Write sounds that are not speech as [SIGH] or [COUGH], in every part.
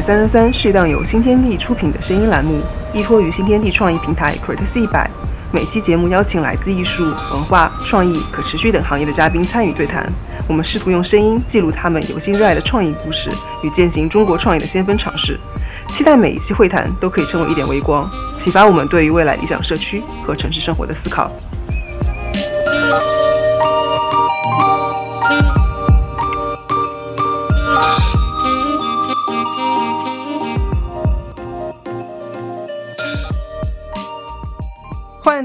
三三三是一档由新天地出品的声音栏目，依托于新天地创意平台 Creative 一百。每期节目邀请来自艺术、文化、创意、可持续等行业的嘉宾参与对谈。我们试图用声音记录他们有心热爱的创意故事与践行中国创意的先锋尝试。期待每一期会谈都可以成为一点微光，启发我们对于未来理想社区和城市生活的思考。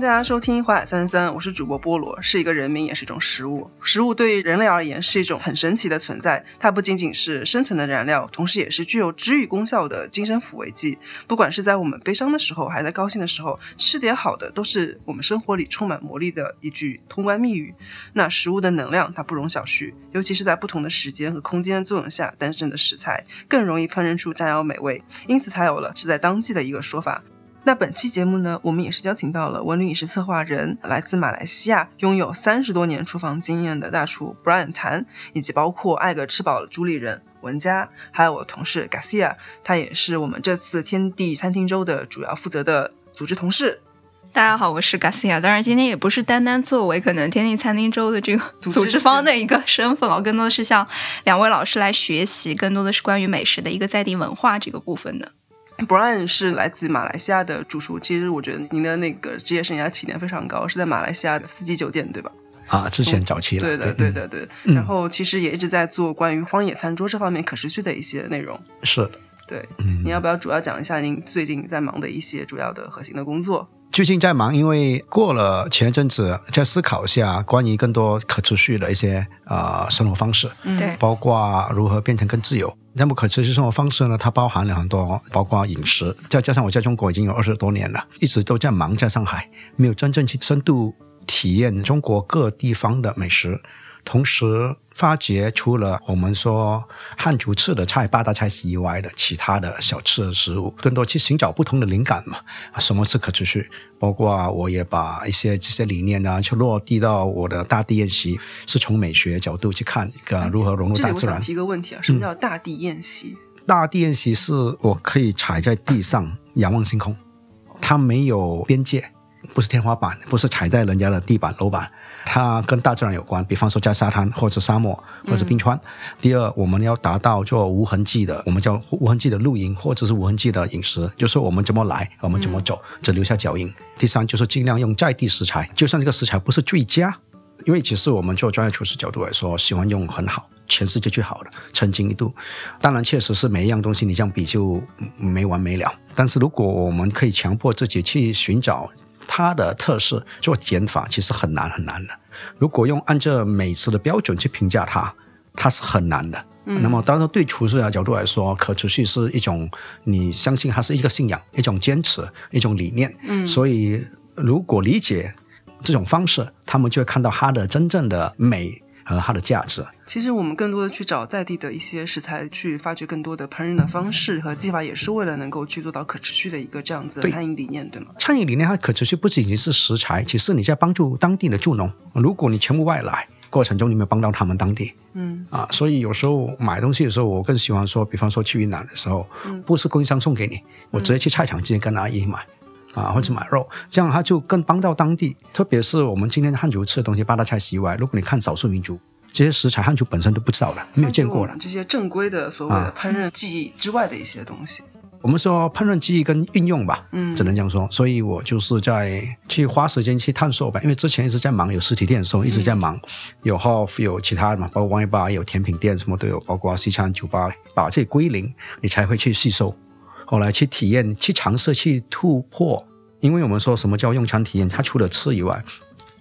大家收听《华海三三三》，我是主播菠萝，是一个人名，也是一种食物。食物对于人类而言是一种很神奇的存在，它不仅仅是生存的燃料，同时也是具有治愈功效的精神抚慰剂。不管是在我们悲伤的时候，还在高兴的时候，吃点好的都是我们生活里充满魔力的一句通关密语。那食物的能量它不容小觑，尤其是在不同的时间和空间作用下诞生的食材，更容易烹饪出佳肴美味，因此才有了是在当季的一个说法。那本期节目呢，我们也是邀请到了文旅饮食策划人，来自马来西亚，拥有三十多年厨房经验的大厨 Brian 谭，以及包括爱个吃饱了主理人文佳，还有我的同事 Garcia，他也是我们这次天地餐厅周的主要负责的组织同事。大家好，我是 Garcia。当然，今天也不是单单作为可能天地餐厅周的这个组织方的一个身份哦，更多的是向两位老师来学习，更多的是关于美食的一个在地文化这个部分的。Brian 是来自马来西亚的主厨，其实我觉得您的那个职业生涯起点非常高，是在马来西亚的四季酒店，对吧？啊，之前早期了，对的，对的，对。然后其实也一直在做关于荒野餐桌这方面可持续的一些内容。是的，对。你要不要主要讲一下您最近在忙的一些主要的核心的工作？最近在忙，因为过了前一阵子，在思考一下关于更多可持续的一些呃生活方式，对，包括如何变成更自由。那么可持续生活方式呢？它包含了很多，包括饮食，再加上我在中国已经有二十多年了，一直都在忙在上海，没有真正去深度体验中国各地方的美食。同时发掘除了我们说汉族吃的菜八大菜系以外的其他的小吃食物，更多去寻找不同的灵感嘛。什么是可持续？包括我也把一些这些理念啊，去落地到我的大地宴席，是从美学角度去看，呃，如何融入大自然。提个问题啊，什么叫大地宴席？大地宴席是我可以踩在地上仰望星空，它没有边界。不是天花板，不是踩在人家的地板楼板，它跟大自然有关。比方说在沙滩或者沙漠或者冰川。第二，我们要达到做无痕迹的，我们叫无痕迹的露营或者是无痕迹的饮食，就是我们怎么来，我们怎么走，只留下脚印。第三，就是尽量用在地食材，就算这个食材不是最佳，因为其实我们做专业厨师角度来说，喜欢用很好，全世界最好的，曾经一度。当然，确实是每一样东西你这样比就没完没了。但是如果我们可以强迫自己去寻找。它的特色做减法其实很难很难的。如果用按照美食的标准去评价它，它是很难的。那么，当然对厨师的角度来说，可持续是一种你相信它是一个信仰、一种坚持、一种理念。嗯，所以如果理解这种方式，他们就会看到它的真正的美。和它的价值。其实我们更多的去找在地的一些食材，去发掘更多的烹饪的方式和技法，也是为了能够去做到可持续的一个这样子的餐饮理念，对吗？餐饮理念它可持续不仅仅是食材，其实你在帮助当地的助农。如果你全部外来过程中，你没有帮到他们当地，嗯啊，所以有时候买东西的时候，我更喜欢说，比方说去云南的时候，不是供应商送给你，我直接去菜场直接跟阿姨买。啊，或者买肉，这样他就更帮到当地。特别是我们今天汉族吃的东西，八大菜系外，如果你看少数民族，这些食材汉族本身都不知道的，没有见过的。这些正规的所谓的烹饪技艺之外的一些东西，我们说烹饪技艺跟运用吧，嗯，只能这样说。所以我就是在去花时间去探索吧，因为之前一直在忙，有实体店的时候一直在忙，有 Hof 有其他的嘛，包括王一八有甜品店，什么都有，包括西餐酒吧，把这归零，你才会去吸收。后来去体验、去尝试、去突破，因为我们说什么叫用餐体验？它除了吃以外，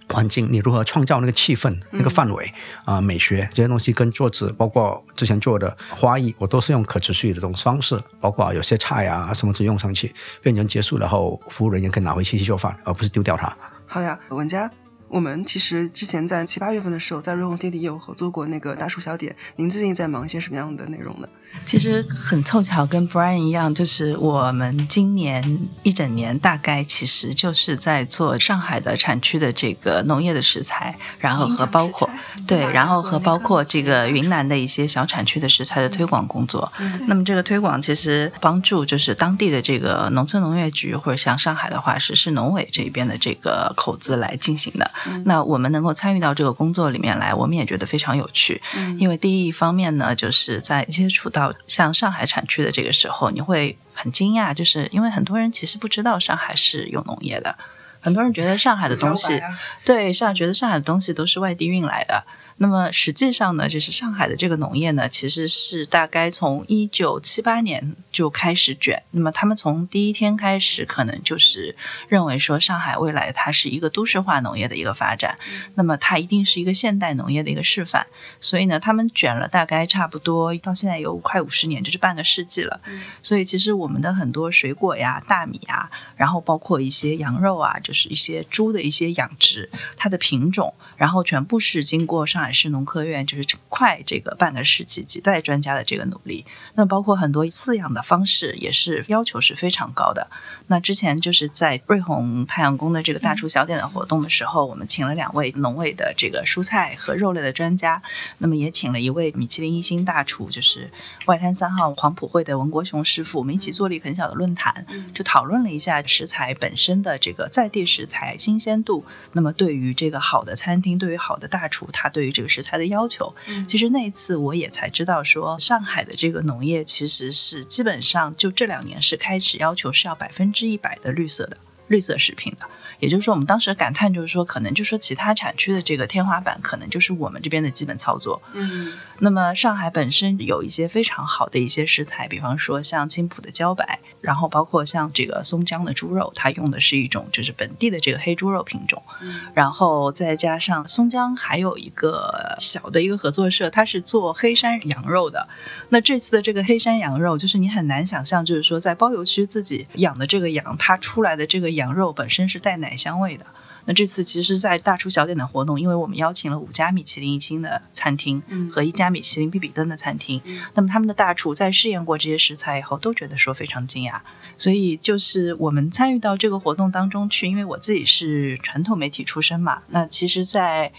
环境你如何创造那个气氛、那个氛围啊？美学这些东西跟桌子，包括之前做的花艺，我都是用可持续的这种方式，包括有些菜啊什么是用上去，变成结束然后，服务人员可以拿回去去做饭，而不是丢掉它。好呀，文佳。我们其实之前在七八月份的时候，在瑞虹天地也有合作过那个大厨小点。您最近在忙一些什么样的内容呢？其实很凑巧，跟 Brian 一样，就是我们今年一整年大概其实就是在做上海的产区的这个农业的食材，然后和包括对，然后和包括这个云南的一些小产区的食材的推广工作。那么这个推广其实帮助就是当地的这个农村农业局，或者像上海的话是市农委这边的这个口子来进行的。那我们能够参与到这个工作里面来，我们也觉得非常有趣。因为第一方面呢，就是在接触到像上海产区的这个时候，你会很惊讶，就是因为很多人其实不知道上海是有农业的，很多人觉得上海的东西，对上觉得上海的东西都是外地运来的。那么实际上呢，就是上海的这个农业呢，其实是大概从一九七八年就开始卷。那么他们从第一天开始，可能就是认为说，上海未来它是一个都市化农业的一个发展，那么它一定是一个现代农业的一个示范。所以呢，他们卷了大概差不多到现在有快五十年，就是半个世纪了。所以其实我们的很多水果呀、大米啊，然后包括一些羊肉啊，就是一些猪的一些养殖，它的品种，然后全部是经过上海。是农科院，就是快这个半个世纪几代专家的这个努力。那包括很多饲养的方式，也是要求是非常高的。那之前就是在瑞虹太阳宫的这个大厨小点的活动的时候，我们请了两位农委的这个蔬菜和肉类的专家，那么也请了一位米其林一星大厨，就是外滩三号黄浦会的文国雄师傅，我们一起做了一个很小的论坛，就讨论了一下食材本身的这个在地食材新鲜度。那么对于这个好的餐厅，对于好的大厨，他对于这个食材的要求，其实那一次我也才知道，说上海的这个农业其实是基本上就这两年是开始要求是要百分之一百的绿色的绿色食品的。也就是说，我们当时感叹就是说，可能就说其他产区的这个天花板，可能就是我们这边的基本操作。嗯，那么上海本身有一些非常好的一些食材，比方说像青浦的茭白，然后包括像这个松江的猪肉，它用的是一种就是本地的这个黑猪肉品种。嗯，然后再加上松江还有一个小的一个合作社，它是做黑山羊肉的。那这次的这个黑山羊肉，就是你很难想象，就是说在包邮区自己养的这个羊，它出来的这个羊肉本身是带奶。香味的。那这次其实，在大厨小点的活动，因为我们邀请了五家米其林一星的餐厅和一家米其林必比登的餐厅，那么他们的大厨在试验过这些食材以后，都觉得说非常惊讶。所以就是我们参与到这个活动当中去，因为我自己是传统媒体出身嘛，那其实，在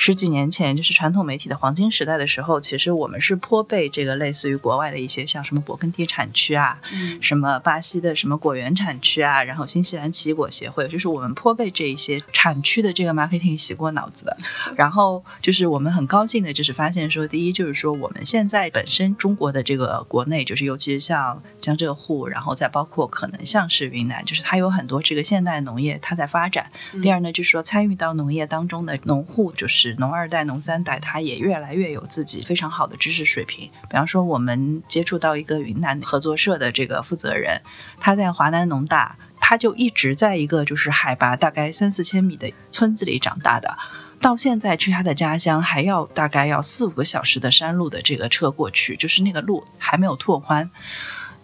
十几年前，就是传统媒体的黄金时代的时候，其实我们是颇被这个类似于国外的一些像什么勃艮第产区啊，什么巴西的什么果园产区啊，然后新西兰奇异果协会，就是我们颇被这一些产区的这个 marketing 洗过脑子的。[LAUGHS] 然后就是我们很高兴的，就是发现说，第一就是说我们现在本身中国的这个国内，就是尤其是像江浙沪，然后再包括可能像是云南，就是它有很多这个现代农业它在发展。第二呢，就是说参与到农业当中的农户，就是。农二代、农三代，他也越来越有自己非常好的知识水平。比方说，我们接触到一个云南合作社的这个负责人，他在华南农大，他就一直在一个就是海拔大概三四千米的村子里长大的，到现在去他的家乡还要大概要四五个小时的山路的这个车过去，就是那个路还没有拓宽。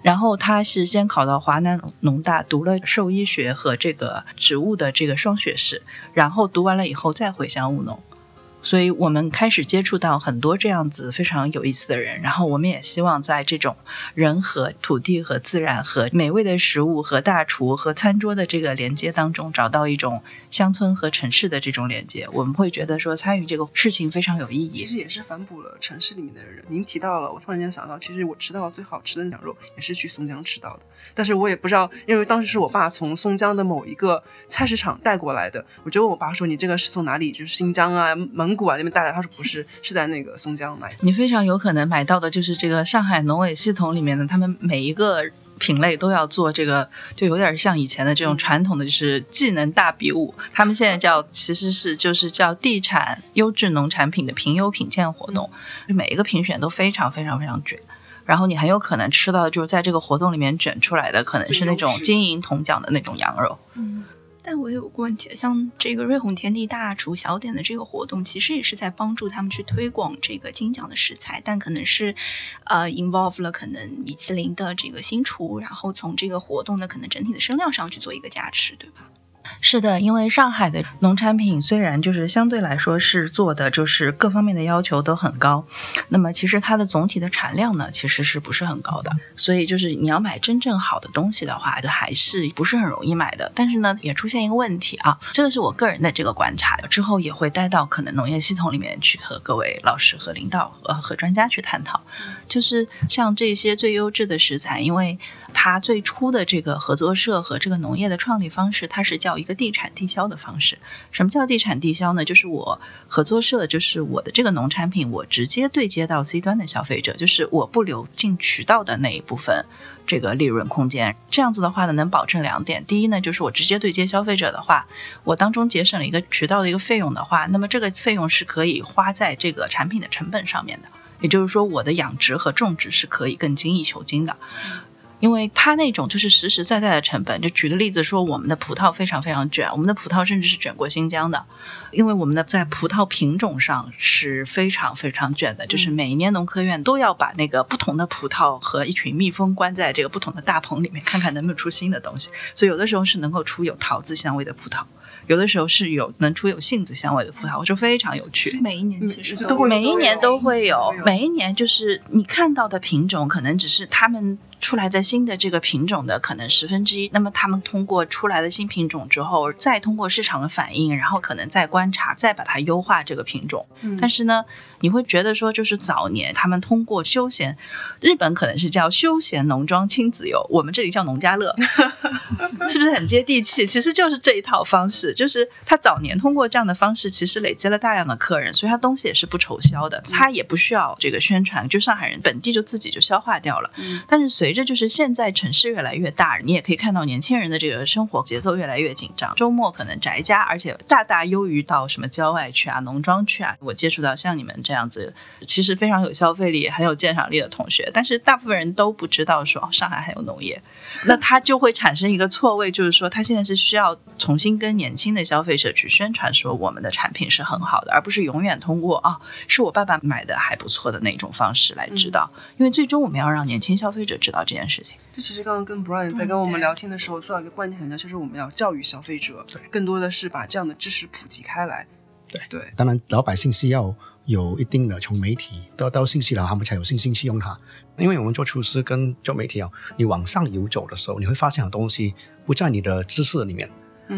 然后他是先考到华南农大，读了兽医学和这个植物的这个双学士，然后读完了以后再回乡务农。所以我们开始接触到很多这样子非常有意思的人，然后我们也希望在这种人和土地和自然和美味的食物和大厨和餐桌的这个连接当中，找到一种乡村和城市的这种连接。我们会觉得说参与这个事情非常有意义。其实也是反哺了城市里面的人。您提到了，我突然间想到，其实我吃到最好吃的羊肉也是去松江吃到的，但是我也不知道，因为当时是我爸从松江的某一个菜市场带过来的，我就问我爸说：“你这个是从哪里？就是新疆啊，蒙。”古啊那边带来，他说不是，是在那个松江买。你非常有可能买到的就是这个上海农委系统里面的，他们每一个品类都要做这个，就有点像以前的这种传统的，就是技能大比武。他们现在叫其实是就是叫地产优质农产品的评优品鉴活动，就每一个评选都非常非常非常卷。然后你很有可能吃到的就是在这个活动里面卷出来的，可能是那种金银铜奖的那种羊肉。嗯。但我也有个问题，像这个瑞虹天地大厨小点的这个活动，其实也是在帮助他们去推广这个金奖的食材，但可能是，呃，involve 了可能米其林的这个新厨，然后从这个活动的可能整体的声量上去做一个加持，对吧？是的，因为上海的农产品虽然就是相对来说是做的就是各方面的要求都很高，那么其实它的总体的产量呢其实是不是很高的，所以就是你要买真正好的东西的话，就还是不是很容易买的。但是呢，也出现一个问题啊，这个是我个人的这个观察，之后也会带到可能农业系统里面去和各位老师和领导呃和专家去探讨，就是像这些最优质的食材，因为。它最初的这个合作社和这个农业的创立方式，它是叫一个地产地销的方式。什么叫地产地销呢？就是我合作社，就是我的这个农产品，我直接对接到 C 端的消费者，就是我不留进渠道的那一部分这个利润空间。这样子的话呢，能保证两点：第一呢，就是我直接对接消费者的话，我当中节省了一个渠道的一个费用的话，那么这个费用是可以花在这个产品的成本上面的。也就是说，我的养殖和种植是可以更精益求精的。因为它那种就是实实在在的成本，就举个例子说，我们的葡萄非常非常卷，我们的葡萄甚至是卷过新疆的，因为我们的在葡萄品种上是非常非常卷的，就是每一年农科院都要把那个不同的葡萄和一群蜜蜂关在这个不同的大棚里面，看看能不能出新的东西，所以有的时候是能够出有桃子香味的葡萄。有的时候是有能出有杏子香味的葡萄，我说非常有趣。每一年其实都会，每一年都会有，每一年就是你看到的品种，可能只是他们出来的新的这个品种的可能十分之一。那么他们通过出来的新品种之后，再通过市场的反应，然后可能再观察，再把它优化这个品种。但是呢，你会觉得说，就是早年他们通过休闲，日本可能是叫休闲农庄亲子游，我们这里叫农家乐，[LAUGHS] 是不是很接地气？其实就是这一套方式。就是他早年通过这样的方式，其实累积了大量的客人，所以他东西也是不愁销的，他也不需要这个宣传，就上海人本地就自己就消化掉了。但是随着就是现在城市越来越大，你也可以看到年轻人的这个生活节奏越来越紧张，周末可能宅家，而且大大优于到什么郊外去啊、农庄去啊。我接触到像你们这样子，其实非常有消费力、很有鉴赏力的同学，但是大部分人都不知道说上海还有农业，那他就会产生一个错位，就是说他现在是需要重新跟年轻。的消费者去宣传说我们的产品是很好的，而不是永远通过啊是我爸爸买的还不错的那种方式来知道。因为最终我们要让年轻消费者知道这件事情。这其实刚刚跟 Brian 在跟我们聊天的时候做到一个关键很重要，就是我们要教育消费者，更多的是把这样的知识普及开来。对对，当然老百姓是要有一定的从媒体得到信息了，他们才有信心去用它。因为我们做厨师跟做媒体啊，你往上游走的时候，你会发现很多东西不在你的知识里面。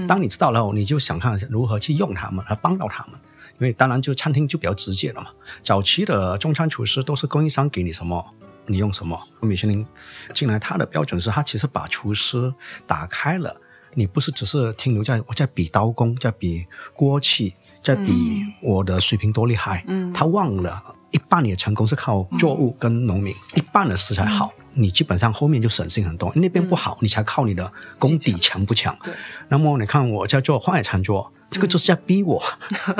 当你知道了后，你就想看如何去用它们，来帮到他们。因为当然就餐厅就比较直接了嘛。早期的中餐厨师都是供应商给你什么，你用什么。米其林进来，它的标准是它其实把厨师打开了，你不是只是停留在我在比刀工，在比锅气，在比我的水平多厉害。嗯，他忘了一半你的成功是靠作物跟农民，一半的食材好。你基本上后面就省心很多，那边不好，你才靠你的功底强不强。对。那么你看我在做荒野餐桌，这个就是在逼我，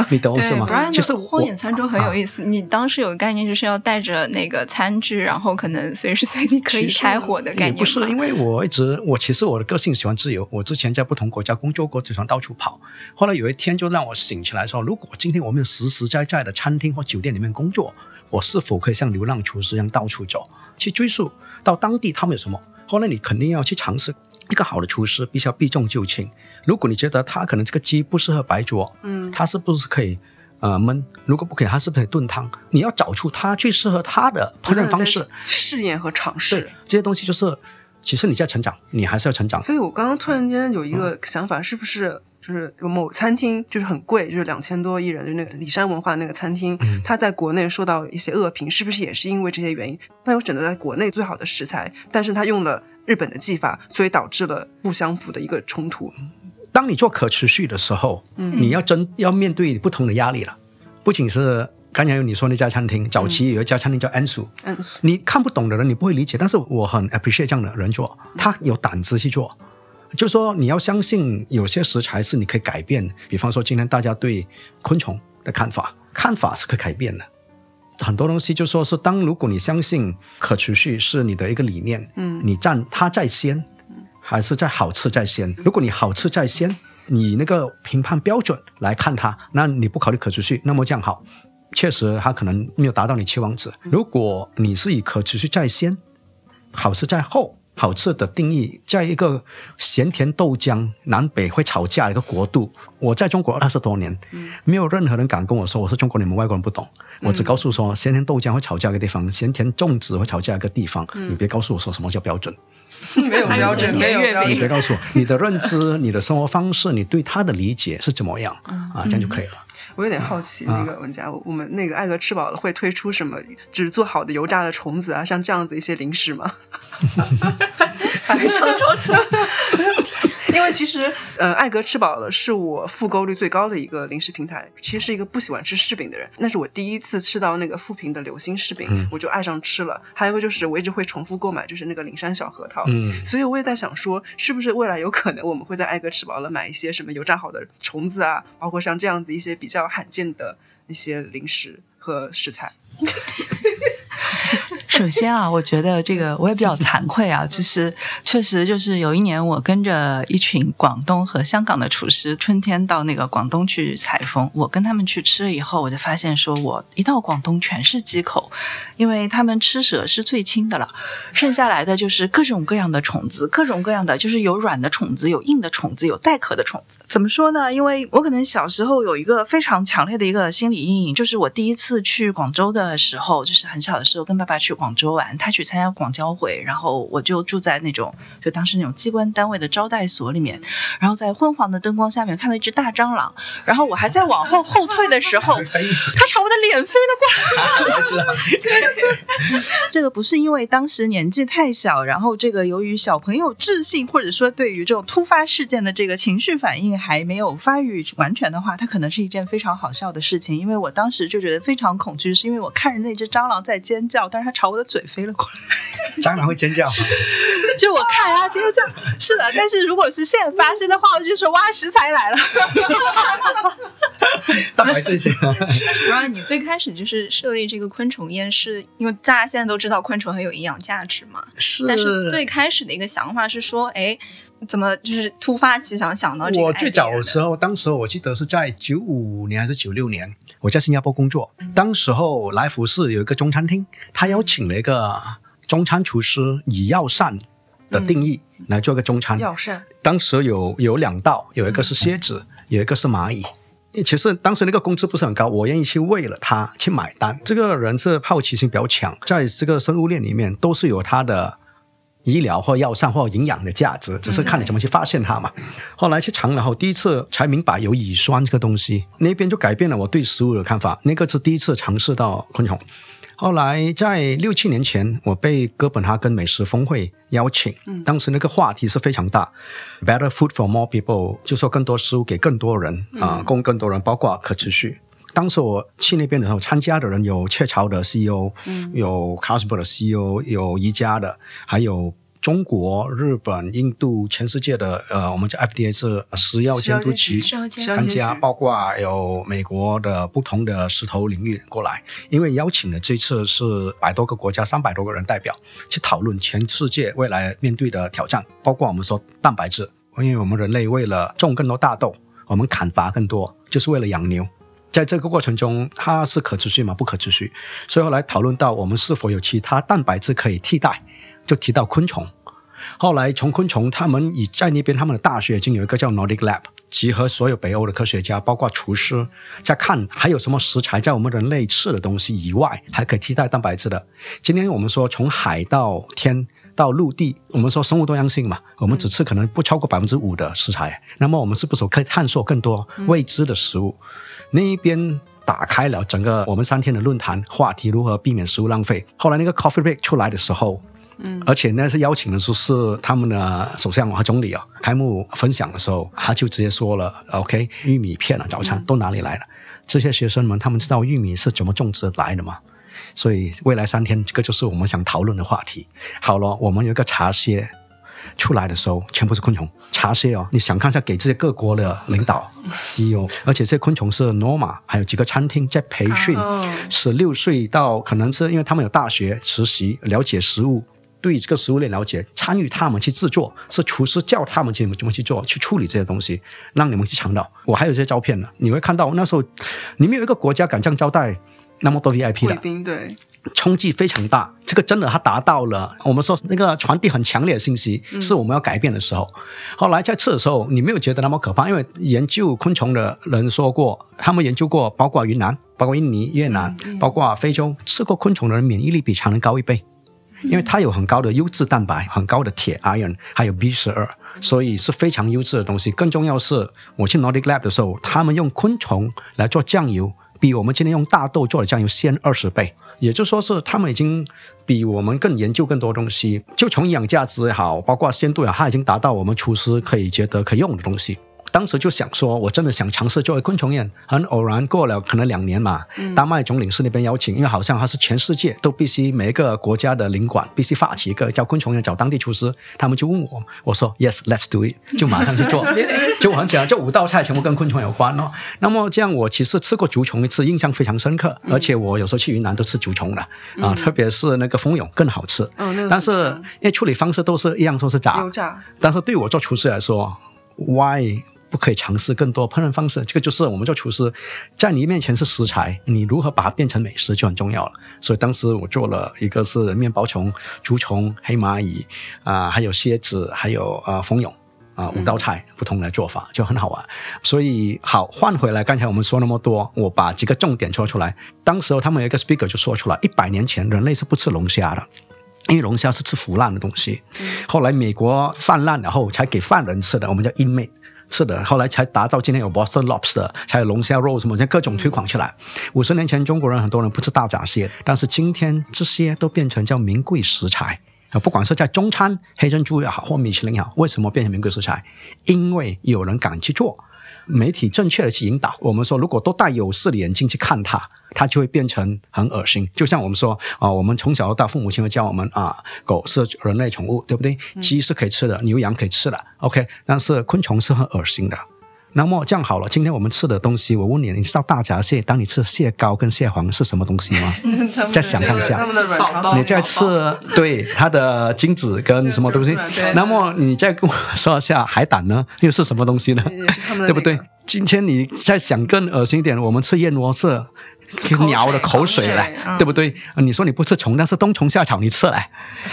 你懂是吗？其实荒野餐桌很有意思。你当时有个概念，就是要带着那个餐具，然后可能随时随地可以开火的概念。不是，因为我一直我其实我的个性喜欢自由。我之前在不同国家工作过，经常到处跑。后来有一天就让我醒起来说，如果今天我没有实实在在的餐厅或酒店里面工作，我是否可以像流浪厨师一样到处走？去追溯到当地他们有什么，后来你肯定要去尝试。一个好的厨师必须要避重就轻。如果你觉得它可能这个鸡不适合白灼，嗯，它是不是可以呃焖？如果不可以，它是不是可以炖汤？你要找出它最适合它的烹饪方式，试验和尝试这些东西，就是其实你在成长，你还是要成长。所以我刚刚突然间有一个想法，是不是？就是有某餐厅就是很贵，就是两千多一人，就那个里山文化那个餐厅，它在国内受到一些恶评，是不是也是因为这些原因？它有选择在国内最好的食材，但是它用了日本的技法，所以导致了不相符的一个冲突。当你做可持续的时候，你要真要面对不同的压力了。不仅是刚才有你说那家餐厅，早期有一家餐厅叫安素，你看不懂的人你不会理解，但是我很 appreciate 这样的人做，他有胆子去做。就说你要相信有些食材是你可以改变的，比方说今天大家对昆虫的看法，看法是可以改变的。很多东西就说是当如果你相信可持续是你的一个理念，嗯，你站它在先，还是在好吃在先？如果你好吃在先，你那个评判标准来看它，那你不考虑可持续，那么这样好，确实它可能没有达到你期望值。如果你是以可持续在先，好吃在后。好吃的定义，在一个咸甜豆浆南北会吵架的一个国度，我在中国二十多年，没有任何人敢跟我说我是中国，你们外国人不懂。我只告诉说咸甜豆浆会吵架一个地方，咸甜粽子会吵架一个地方，你别告诉我说什么叫标准。[LAUGHS] 没有 [LAUGHS] 标准，没有标准。你别告诉我你的认知、你的生活方式、你对他的理解是怎么样啊，这样就可以了。我有点好奇，那个文佳，我们那个艾格吃饱了会推出什么，就是做好的油炸的虫子啊，像这样子一些零食吗？[LAUGHS] [LAUGHS] 还没上桌出来。[LAUGHS] 因为其实，呃，艾格吃饱了是我复购率最高的一个零食平台。其实是一个不喜欢吃柿饼的人，那是我第一次吃到那个富平的流心柿饼，我就爱上吃了。还有一个就是我一直会重复购买，就是那个灵山小核桃。嗯，所以我也在想说，是不是未来有可能我们会在艾格吃饱了买一些什么油炸好的虫子啊，包括像这样子一些比较罕见的一些零食和食材。[LAUGHS] 首先啊，我觉得这个我也比较惭愧啊，就 [LAUGHS] 是确实就是有一年我跟着一群广东和香港的厨师，春天到那个广东去采风，我跟他们去吃了以后，我就发现说我一到广东全是鸡口，因为他们吃蛇是最轻的了，剩下来的就是各种各样的虫子，各种各样的就是有软的虫子，有硬的虫子，有带壳的虫子。怎么说呢？因为我可能小时候有一个非常强烈的一个心理阴影，就是我第一次去广州的时候，就是很小的时候跟爸爸去广。广州玩，他去参加广交会，然后我就住在那种，就当时那种机关单位的招待所里面，然后在昏黄的灯光下面看到一只大蟑螂，然后我还在往后后退的时候，[LAUGHS] 它朝我的脸飞了过来。[LAUGHS] [LAUGHS] 这个不是因为当时年纪太小，然后这个由于小朋友智性或者说对于这种突发事件的这个情绪反应还没有发育完全的话，它可能是一件非常好笑的事情。因为我当时就觉得非常恐惧，是因为我看着那只蟑螂在尖叫，但是它朝我。我的嘴飞了过来，[LAUGHS] 蟑螂会尖叫，[LAUGHS] 就我看它尖叫，是的。但是如果是现发生的话，我就说挖，食材来了。[LAUGHS] 蛋白这些。然后你最开始就是设立这个昆虫宴，是因为大家现在都知道昆虫很有营养价值嘛？是。但是最开始的一个想法是说，哎，怎么就是突发奇想想到这个？我最早的时候，当时我记得是在九五年还是九六年。我在新加坡工作，当时候来福士有一个中餐厅，他邀请了一个中餐厨师以药膳的定义来做个中餐。药膳。当时有有两道，有一个是蝎子，有一个是蚂蚁。其实当时那个工资不是很高，我愿意去为了他去买单。这个人是好奇心比较强，在这个生物链里面都是有他的。医疗或药膳或营养的价值，只是看你怎么去发现它嘛。后来去尝了后，第一次才明白有乙酸这个东西，那边就改变了我对食物的看法。那个是第一次尝试到昆虫。后来在六七年前，我被哥本哈根美食峰会邀请，当时那个话题是非常大，Better food for more people，就说更多食物给更多人啊，供更多人，包括可持续。当时我去那边的时候，参加的人有雀巢的 CEO，嗯，有 c o s m o 的 CEO，有宜家的，还有中国、日本、印度，全世界的呃，我们叫 FDA 是食药监督局参加，包括有美国的不同的石头领域过来。因为邀请的这次是百多个国家、三百多个人代表去讨论全世界未来面对的挑战，包括我们说蛋白质，因为我们人类为了种更多大豆，我们砍伐更多，就是为了养牛。在这个过程中，它是可持续吗？不可持续。所以后来讨论到我们是否有其他蛋白质可以替代，就提到昆虫。后来从昆虫，他们已在那边他们的大学已经有一个叫 Nordic Lab，集合所有北欧的科学家，包括厨师，在看还有什么食材在我们人类吃的东西以外，还可以替代蛋白质的。今天我们说从海到天。到陆地，我们说生物多样性嘛，我们只吃可能不超过百分之五的食材。那么我们是不是可以探索更多未知的食物？那一边打开了整个我们三天的论坛话题，如何避免食物浪费。后来那个 coffee break 出来的时候，嗯，而且那是邀请的时候是他们的首相和总理啊，开幕分享的时候，他就直接说了：“OK，玉米片啊，早餐都哪里来的？这些学生们他们知道玉米是怎么种植来的吗？”所以未来三天，这个就是我们想讨论的话题。好了，我们有一个茶歇出来的时候，全部是昆虫。茶歇哦，你想看一下，给这些各国的领导 [LAUGHS] CEO，而且这些昆虫是 Norma，还有几个餐厅在培训，十六岁到可能是因为他们有大学实习，了解食物，对这个食物链了解，参与他们去制作，是厨师教他们怎么怎么去做，去处理这些东西，让你们去尝到。我还有这些照片呢，你会看到那时候，你们有一个国家敢这样招待。那么多 VIP 的贵宾对，冲击非常大，这个真的它达到了我们说那个传递很强烈的信息，是我们要改变的时候。后来在吃的时候，你没有觉得那么可怕，因为研究昆虫的人说过，他们研究过，包括云南、包括印尼、越南、包括非洲，吃过昆虫的人免疫力比常人高一倍，因为它有很高的优质蛋白、很高的铁 iron，还有 B 十二，所以是非常优质的东西。更重要是，我去 Nordic Lab 的时候，他们用昆虫来做酱油。比我们今天用大豆做的酱油鲜二十倍，也就说是他们已经比我们更研究更多东西，就从营养价值也好，包括鲜度也好，它已经达到我们厨师可以觉得可用的东西。当时就想说，我真的想尝试作为昆虫宴。很偶然过了可能两年嘛，丹麦总领事那边邀请，因为好像他是全世界都必须每一个国家的领馆必须发起一个叫昆虫宴，找当地厨师。他们就问我，我说 Yes，Let's do it，就马上去做。[LAUGHS] 就很简单，这五道菜全部跟昆虫有关哦。那么这样，我其实吃过竹虫一次，印象非常深刻。而且我有时候去云南都吃竹虫的啊，特别是那个蜂蛹更好吃。嗯，但是因为处理方式都是一样，都是炸。但是对我做厨师来说，Why？不可以尝试更多烹饪方式，这个就是我们做厨师，在你面前是食材，你如何把它变成美食就很重要了。所以当时我做了一个是面包虫、竹虫、黑蚂蚁啊，还有蝎子，还有呃蜂蛹啊，五道菜不同的做法就很好玩。所以好换回来，刚才我们说那么多，我把几个重点说出来。当时他们有一个 speaker 就说出来，一百年前人类是不吃龙虾的，因为龙虾是吃腐烂的东西。后来美国泛滥然后才给犯人吃的，我们叫 inmate。是的，后来才达到今天有 Boston Lobster，才有龙虾肉什么，像各种推广起来。五十年前中国人很多人不吃大闸蟹，但是今天这些都变成叫名贵食材啊！不管是在中餐黑珍珠也好，或米其林也好，为什么变成名贵食材？因为有人敢去做。媒体正确的去引导我们说，如果都戴有色的眼镜去看它，它就会变成很恶心。就像我们说啊，我们从小到大，父母亲会教我们啊，狗是人类宠物，对不对？鸡是可以吃的，牛羊可以吃的，OK。但是昆虫是很恶心的。那么这样好了，今天我们吃的东西，我问你，你知道大闸蟹？当你吃蟹膏跟蟹黄是什么东西吗？[LAUGHS] 再想象一下，他们的卵巢，你在吃对它的精子跟什么东西？那么你再跟我说一下海胆呢，又是什么东西呢？对不对？今天你再想更恶心一点，我们吃燕窝是。[LAUGHS] 鸟的口水嘞，对不对？你说你不吃虫，但是冬虫夏草你吃嘞。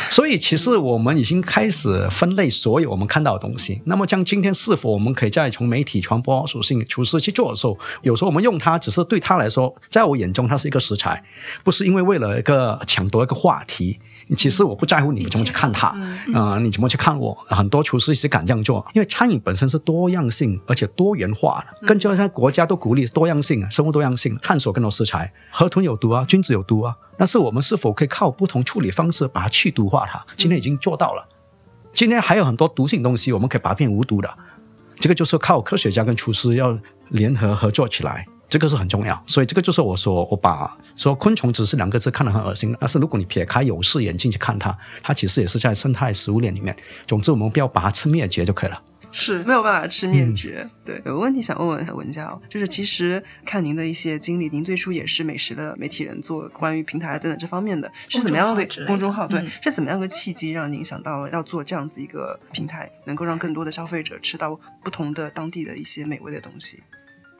所以其实我们已经开始分类所有我们看到的东西。那么像今天是否我们可以再从媒体传播属性厨师去做的时候，有时候我们用它，只是对他来说，在我眼中它是一个食材，不是因为为了一个抢夺一个话题。其实我不在乎你怎么去看它，啊，你怎么去看我？很多厨师是敢这样做，因为餐饮本身是多样性而且多元化的，更加像国家都鼓励多样性啊，生物多样性，探索更多食材。河豚有毒啊，菌子有毒啊，但是我们是否可以靠不同处理方式把它去毒化它？今天已经做到了。今天还有很多毒性东西，我们可以把它变无毒的。这个就是靠科学家跟厨师要联合合作起来。这个是很重要，所以这个就是我说，我把说昆虫只是两个字看得很恶心，但是如果你撇开有色眼镜去看它，它其实也是在生态食物链里面。总之，我们不要把它吃灭绝就可以了。是没有办法吃灭绝。对，有个问题想问问文佳，就是其实看您的一些经历，您最初也是美食的媒体人，做关于平台等等这方面的，是怎么样的公众号？对，是怎么样的契机让您想到了要做这样子一个平台，能够让更多的消费者吃到不同的当地的一些美味的东西？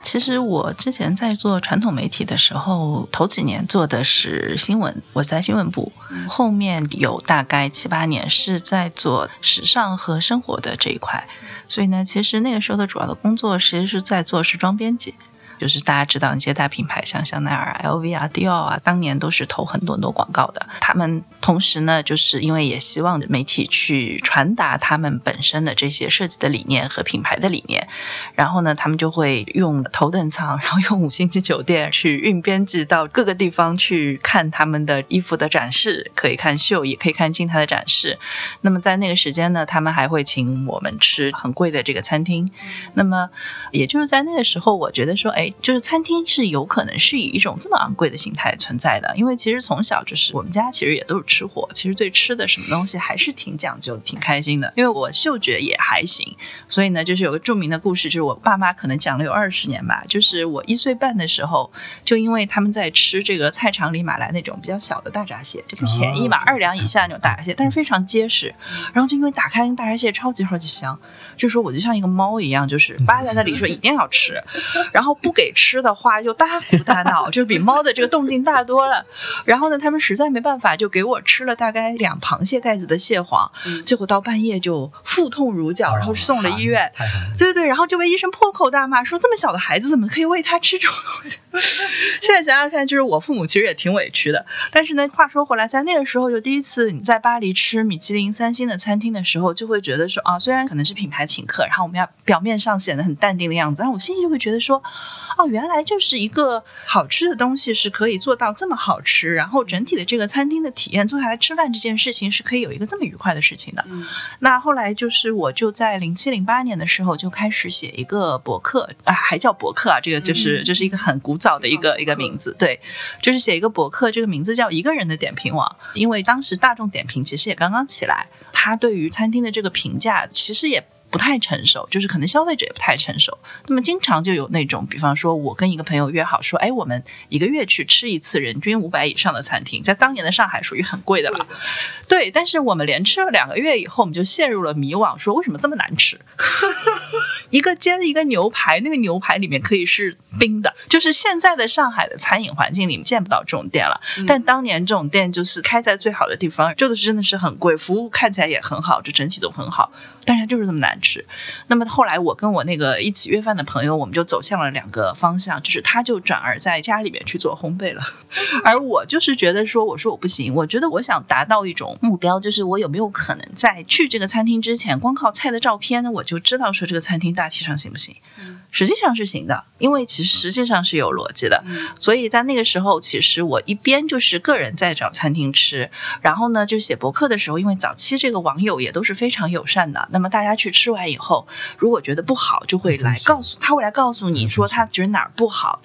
其实我之前在做传统媒体的时候，头几年做的是新闻，我在新闻部，后面有大概七八年是在做时尚和生活的这一块，所以呢，其实那个时候的主要的工作其实是在做时装编辑。就是大家知道那些大品牌，像香奈儿、LV 啊、迪奥啊，当年都是投很多很多广告的。他们同时呢，就是因为也希望媒体去传达他们本身的这些设计的理念和品牌的理念，然后呢，他们就会用头等舱，然后用五星级酒店去运编辑到各个地方去看他们的衣服的展示，可以看秀，也可以看静态的展示。那么在那个时间呢，他们还会请我们吃很贵的这个餐厅。那么也就是在那个时候，我觉得说，哎。就是餐厅是有可能是以一种这么昂贵的形态存在的，因为其实从小就是我们家其实也都是吃货，其实对吃的什么东西还是挺讲究、挺开心的。因为我嗅觉也还行，所以呢，就是有个著名的故事，就是我爸妈可能讲了有二十年吧，就是我一岁半的时候，就因为他们在吃这个菜场里买来那种比较小的大闸蟹，就不便宜嘛，二两以下那种大闸蟹，但是非常结实。然后就因为打开那个大闸蟹超级超级香，就说我就像一个猫一样，就是 [LAUGHS] 扒在那里说一定要吃，然后不。给吃的话，就大哭大闹，[LAUGHS] 就比猫的这个动静大多了。然后呢，他们实在没办法，就给我吃了大概两螃蟹盖子的蟹黄，结果到半夜就腹痛如绞，然后送了医院。对对对，然后就被医生破口大骂，说这么小的孩子怎么可以喂他吃这种东西？[LAUGHS] 现在想想看，就是我父母其实也挺委屈的。但是呢，话说回来，在那个时候，就第一次你在巴黎吃米其林三星的餐厅的时候，就会觉得说啊，虽然可能是品牌请客，然后我们要表面上显得很淡定的样子，但我心里就会觉得说，哦，原来就是一个好吃的东西是可以做到这么好吃，然后整体的这个餐厅的体验，坐下来吃饭这件事情是可以有一个这么愉快的事情的。那后来就是我就在零七零八年的时候就开始写一个博客啊，还叫博客啊，这个就是就是一个很古早的一个一个名字，对，就是写一个博客，这个名字叫一个人的点评网，因为当时大众点评其实也刚刚起来，他对于餐厅的这个评价其实也。不太成熟，就是可能消费者也不太成熟。那么经常就有那种，比方说，我跟一个朋友约好说，哎，我们一个月去吃一次人均五百以上的餐厅，在当年的上海属于很贵的了。对，但是我们连吃了两个月以后，我们就陷入了迷惘，说为什么这么难吃？一个煎一个牛排，那个牛排里面可以是冰的，就是现在的上海的餐饮环境里面见不到这种店了。但当年这种店就是开在最好的地方，做的是真的是很贵，服务看起来也很好，就整体都很好，但是它就是这么难吃。那么后来我跟我那个一起约饭的朋友，我们就走向了两个方向，就是他就转而在家里面去做烘焙了，[LAUGHS] 而我就是觉得说，我说我不行，我觉得我想达到一种目标，就是我有没有可能在去这个餐厅之前，光靠菜的照片呢，我就知道说这个餐厅大。大体上行不行？实际上是行的，因为其实实际上是有逻辑的。所以在那个时候，其实我一边就是个人在找餐厅吃，然后呢，就写博客的时候，因为早期这个网友也都是非常友善的。那么大家去吃完以后，如果觉得不好，就会来告诉他，会来告诉你说他觉得哪儿不好。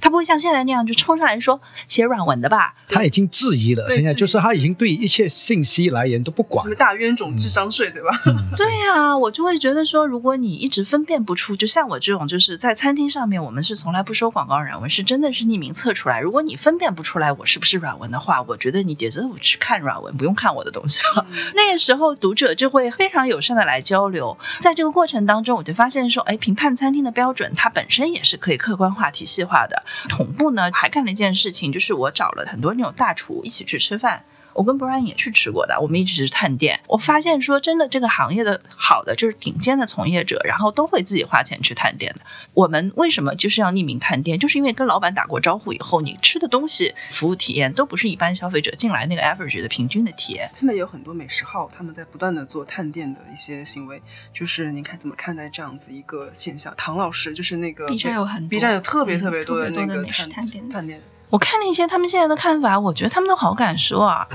他不会像现在那样就冲上来说写软文的吧？他已经质疑了，现在就是他已经对一切信息来源都不管。大冤种智商税，对吧？[LAUGHS] 对呀，我就会觉得说，如果你一直分辨不出，就像我这种。就是在餐厅上面，我们是从来不收广告软文，是真的是匿名测出来。如果你分辨不出来我是不是软文的话，我觉得你 deserve 去看软文，不用看我的东西了。[LAUGHS] 那个时候读者就会非常友善的来来交流，在这个过程当中，我就发现说，哎，评判餐厅的标准它本身也是可以客观化、体系化的。同步呢，还干了一件事情，就是我找了很多那种大厨一起去吃饭。我跟 Brian 也去吃过的，我们一直是探店。我发现说，真的这个行业的好的就是顶尖的从业者，然后都会自己花钱去探店的。我们为什么就是要匿名探店？就是因为跟老板打过招呼以后，你吃的东西、服务体验都不是一般消费者进来那个 average 的平均的体验。现在有很多美食号，他们在不断的做探店的一些行为，就是您看怎么看待这样子一个现象？唐老师就是那个 B 站有很 B 站有特别特别多的那个探店探店。我看了一些他们现在的看法，我觉得他们都好敢说啊，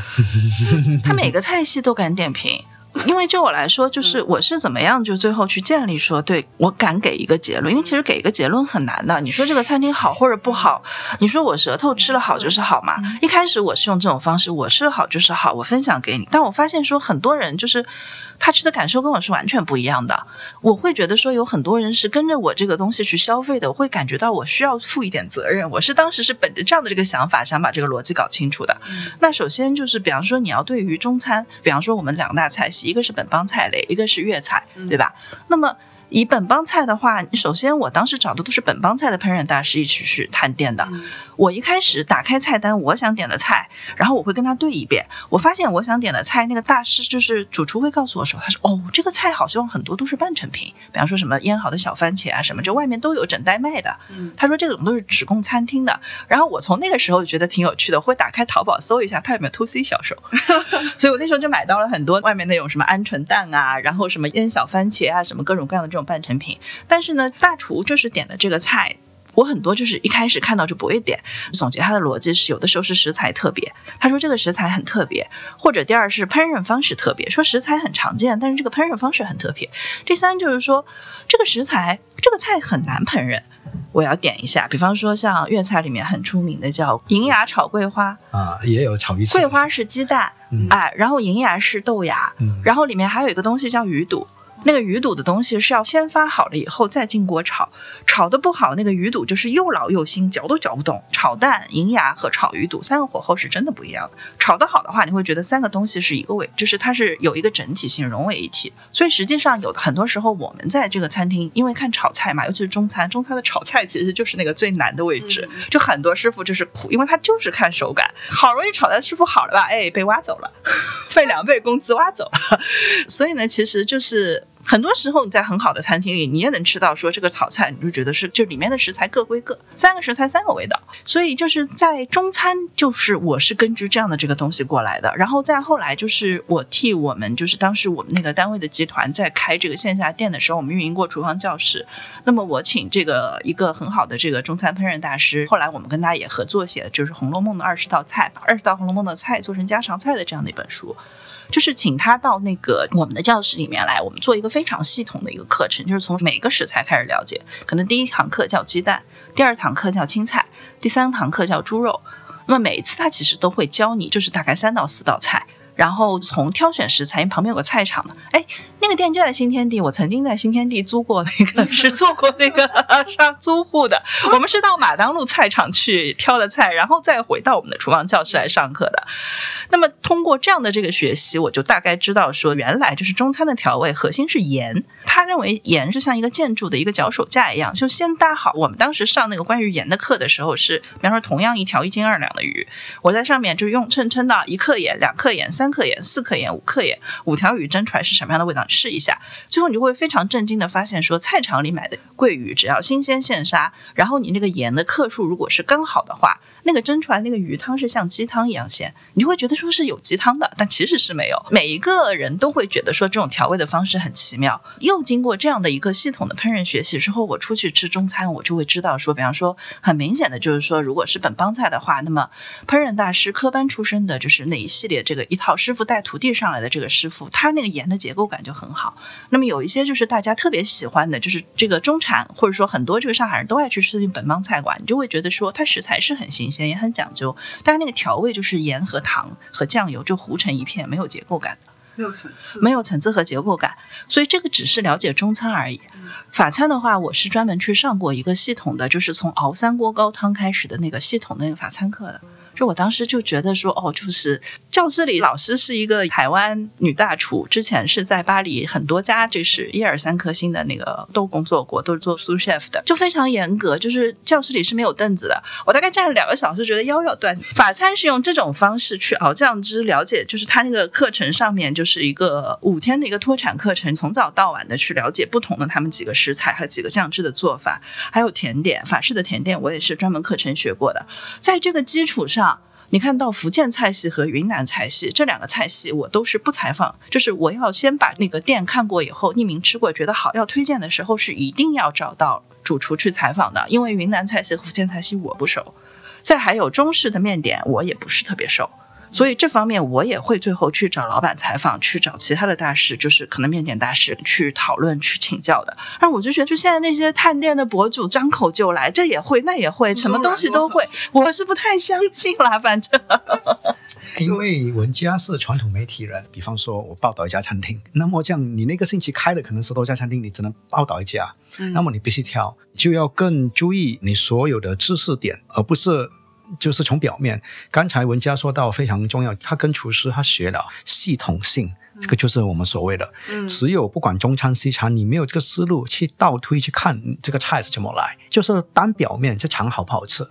[LAUGHS] 他每个菜系都敢点评。因为就我来说，就是我是怎么样，就最后去建立说，对我敢给一个结论。因为其实给一个结论很难的。你说这个餐厅好或者不好，你说我舌头吃了好就是好嘛？一开始我是用这种方式，我吃了好就是好，我分享给你。但我发现说，很多人就是。他吃的感受跟我是完全不一样的。我会觉得说有很多人是跟着我这个东西去消费的，我会感觉到我需要负一点责任。我是当时是本着这样的这个想法，想把这个逻辑搞清楚的。那首先就是，比方说你要对于中餐，比方说我们两大菜系，一个是本帮菜类，一个是粤菜，对吧？那么。以本帮菜的话，首先我当时找的都是本帮菜的烹饪大师一起去探店的。我一开始打开菜单，我想点的菜，然后我会跟他对一遍。我发现我想点的菜，那个大师就是主厨会告诉我说，他说哦，这个菜好像很多都是半成品，比方说什么腌好的小番茄啊什么，就外面都有整袋卖的。他说这种都是只供餐厅的。然后我从那个时候就觉得挺有趣的，会打开淘宝搜一下他有没有 to C 销售。所以我那时候就买到了很多外面那种什么鹌鹑蛋啊，然后什么腌小番茄啊，什么各种各样的这种半成品，但是呢，大厨就是点的这个菜，我很多就是一开始看到就不会点。总结他的逻辑是，有的时候是食材特别，他说这个食材很特别，或者第二是烹饪方式特别，说食材很常见，但是这个烹饪方式很特别。第三就是说这个食材这个菜很难烹饪，我要点一下。比方说像粤菜里面很出名的叫银芽炒桂花啊，也有炒鱼。桂花是鸡蛋，哎，然后银芽是豆芽，然后里面还有一个东西叫鱼肚。那个鱼肚的东西是要先发好了以后再进锅炒，炒的不好，那个鱼肚就是又老又腥，嚼都嚼不动。炒蛋、银芽和炒鱼肚三个火候是真的不一样的。炒得好的话，你会觉得三个东西是一个味，就是它是有一个整体性融为一体。所以实际上有的很多时候我们在这个餐厅，因为看炒菜嘛，尤其是中餐，中餐的炒菜其实就是那个最难的位置，就很多师傅就是苦，因为他就是看手感，好容易炒的师傅好了吧，哎，被挖走了，[LAUGHS] 费两倍工资挖走了。[LAUGHS] 所以呢，其实就是。很多时候你在很好的餐厅里，你也能吃到说这个炒菜，你就觉得是就里面的食材各归各，三个食材三个味道。所以就是在中餐，就是我是根据这样的这个东西过来的。然后再后来就是我替我们就是当时我们那个单位的集团在开这个线下店的时候，我们运营过厨房教室。那么我请这个一个很好的这个中餐烹饪大师，后来我们跟他也合作写，就是《红楼梦》的二十道菜，二十道《红楼梦》的菜做成家常菜的这样的一本书。就是请他到那个我们的教室里面来，我们做一个非常系统的一个课程，就是从每个食材开始了解。可能第一堂课叫鸡蛋，第二堂课叫青菜，第三堂课叫猪肉。那么每一次他其实都会教你，就是大概三到四道菜。然后从挑选食材，因为旁边有个菜场嘛，哎，那个店就在新天地，我曾经在新天地租过那个，是做过那个上租户的。我们是到马当路菜场去挑的菜，然后再回到我们的厨房教室来上课的。那么通过这样的这个学习，我就大概知道说，原来就是中餐的调味核心是盐。他认为盐是像一个建筑的一个脚手架一样，就先搭好。我们当时上那个关于盐的课的时候，是比方说同样一条一斤二两的鱼，我在上面就用称称到一克盐、两克盐、三克盐、四克盐、五克盐，五条鱼蒸出来是什么样的味道？试一下，最后你就会非常震惊的发现，说菜场里买的桂鱼只要新鲜现杀，然后你那个盐的克数如果是刚好的话，那个蒸出来那个鱼汤是像鸡汤一样鲜，你就会觉得说是有鸡汤的，但其实是没有。每一个人都会觉得说这种调味的方式很奇妙。又经过这样的一个系统的烹饪学习之后，我出去吃中餐，我就会知道说，比方说很明显的就是说，如果是本帮菜的话，那么烹饪大师科班出身的，就是那一系列这个一套。师傅带徒弟上来的这个师傅，他那个盐的结构感就很好。那么有一些就是大家特别喜欢的，就是这个中产，或者说很多这个上海人都爱去吃的本帮菜馆，你就会觉得说它食材是很新鲜，也很讲究，但是那个调味就是盐和糖和酱油就糊成一片，没有结构感的，没有层次，没有层次和结构感。所以这个只是了解中餐而已。法餐的话，我是专门去上过一个系统的，就是从熬三锅高汤开始的那个系统的那个法餐课的。就我当时就觉得说，哦，就是教室里老师是一个台湾女大厨，之前是在巴黎很多家就是一二三颗星的那个都工作过，都是做 sous chef 的，就非常严格。就是教室里是没有凳子的，我大概站了两个小时，觉得腰要断。法餐是用这种方式去熬酱汁，了解就是他那个课程上面就是一个五天的一个脱产课程，从早到晚的去了解不同的他们几个食材和几个酱汁的做法，还有甜点，法式的甜点我也是专门课程学过的，在这个基础上。你看到福建菜系和云南菜系这两个菜系，我都是不采访，就是我要先把那个店看过以后，匿名吃过，觉得好要推荐的时候，是一定要找到主厨去采访的，因为云南菜系和福建菜系我不熟，再还有中式的面点我也不是特别熟。所以这方面我也会最后去找老板采访，去找其他的大师，就是可能面点大师去讨论、去请教的。而我就觉得，就现在那些探店的博主张口就来，这也会那也会，什么东西都会，我是不太相信啦。反正，[LAUGHS] 因为文家是传统媒体人，比方说我报道一家餐厅，那么这样你那个星期开的可能十多家餐厅，你只能报道一家，那么你必须挑，就要更注意你所有的知识点，而不是。就是从表面，刚才文佳说到非常重要，他跟厨师他学了系统性，这个就是我们所谓的，只有不管中餐西餐，你没有这个思路去倒推去看这个菜是怎么来，就是单表面这肠好不好吃，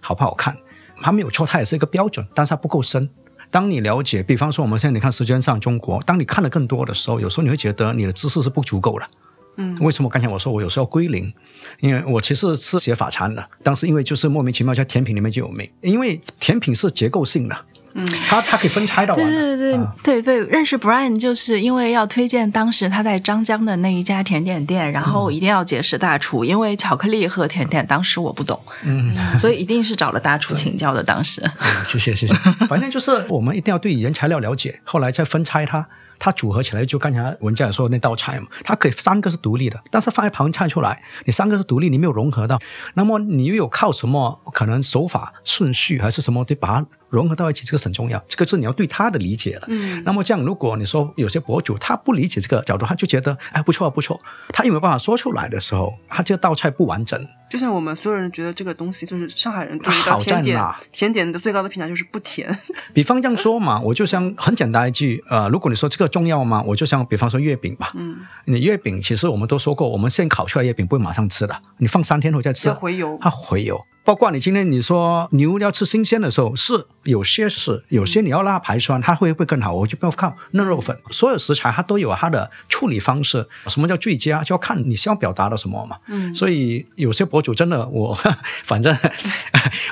好不好看，它没有错，它也是一个标准，但是它不够深。当你了解，比方说我们现在你看时间上中国，当你看的更多的时候，有时候你会觉得你的知识是不足够的。嗯，为什么刚才我说我有时候归零？因为我其实是写法餐的，当时因为就是莫名其妙在甜品里面就有名，因为甜品是结构性的，嗯，它它可以分拆到对对对对对，认识 Brian 就是因为要推荐当时他在张江的那一家甜点店，然后一定要结识大厨，因为巧克力和甜点当时我不懂，嗯，所以一定是找了大厨请教的。当时，[LAUGHS] 谢谢谢谢，反正就是我们一定要对原材料了解，后来再分拆它。它组合起来就刚才文佳也说的那道菜嘛，它可以三个是独立的，但是放一盘菜出来，你三个是独立，你没有融合到，那么你又有靠什么可能手法顺序还是什么，得把它融合到一起，这个很重要，这个是你要对他的理解了。嗯那么这样，如果你说有些博主他不理解这个角度，他就觉得哎不错不错，他有没有办法说出来的时候，他这道菜不完整。就像我们所有人觉得这个东西，就是上海人对一道好甜点，甜点的最高的评价就是不甜。[LAUGHS] 比方这样说嘛，我就像很简单一句，呃，如果你说这个重要吗？我就像比方说月饼吧，嗯，你月饼其实我们都说过，我们现烤出来的月饼不会马上吃的，你放三天后再吃要，回油。它回油。包括你今天你说牛要吃新鲜的时候，是有些是，有些你要让它排酸，它会不会更好？我就不要靠嫩肉粉，所有食材它都有它的处理方式。什么叫最佳？就要看你希望表达的什么嘛。嗯所以有些博主真的，我 [LAUGHS] 反正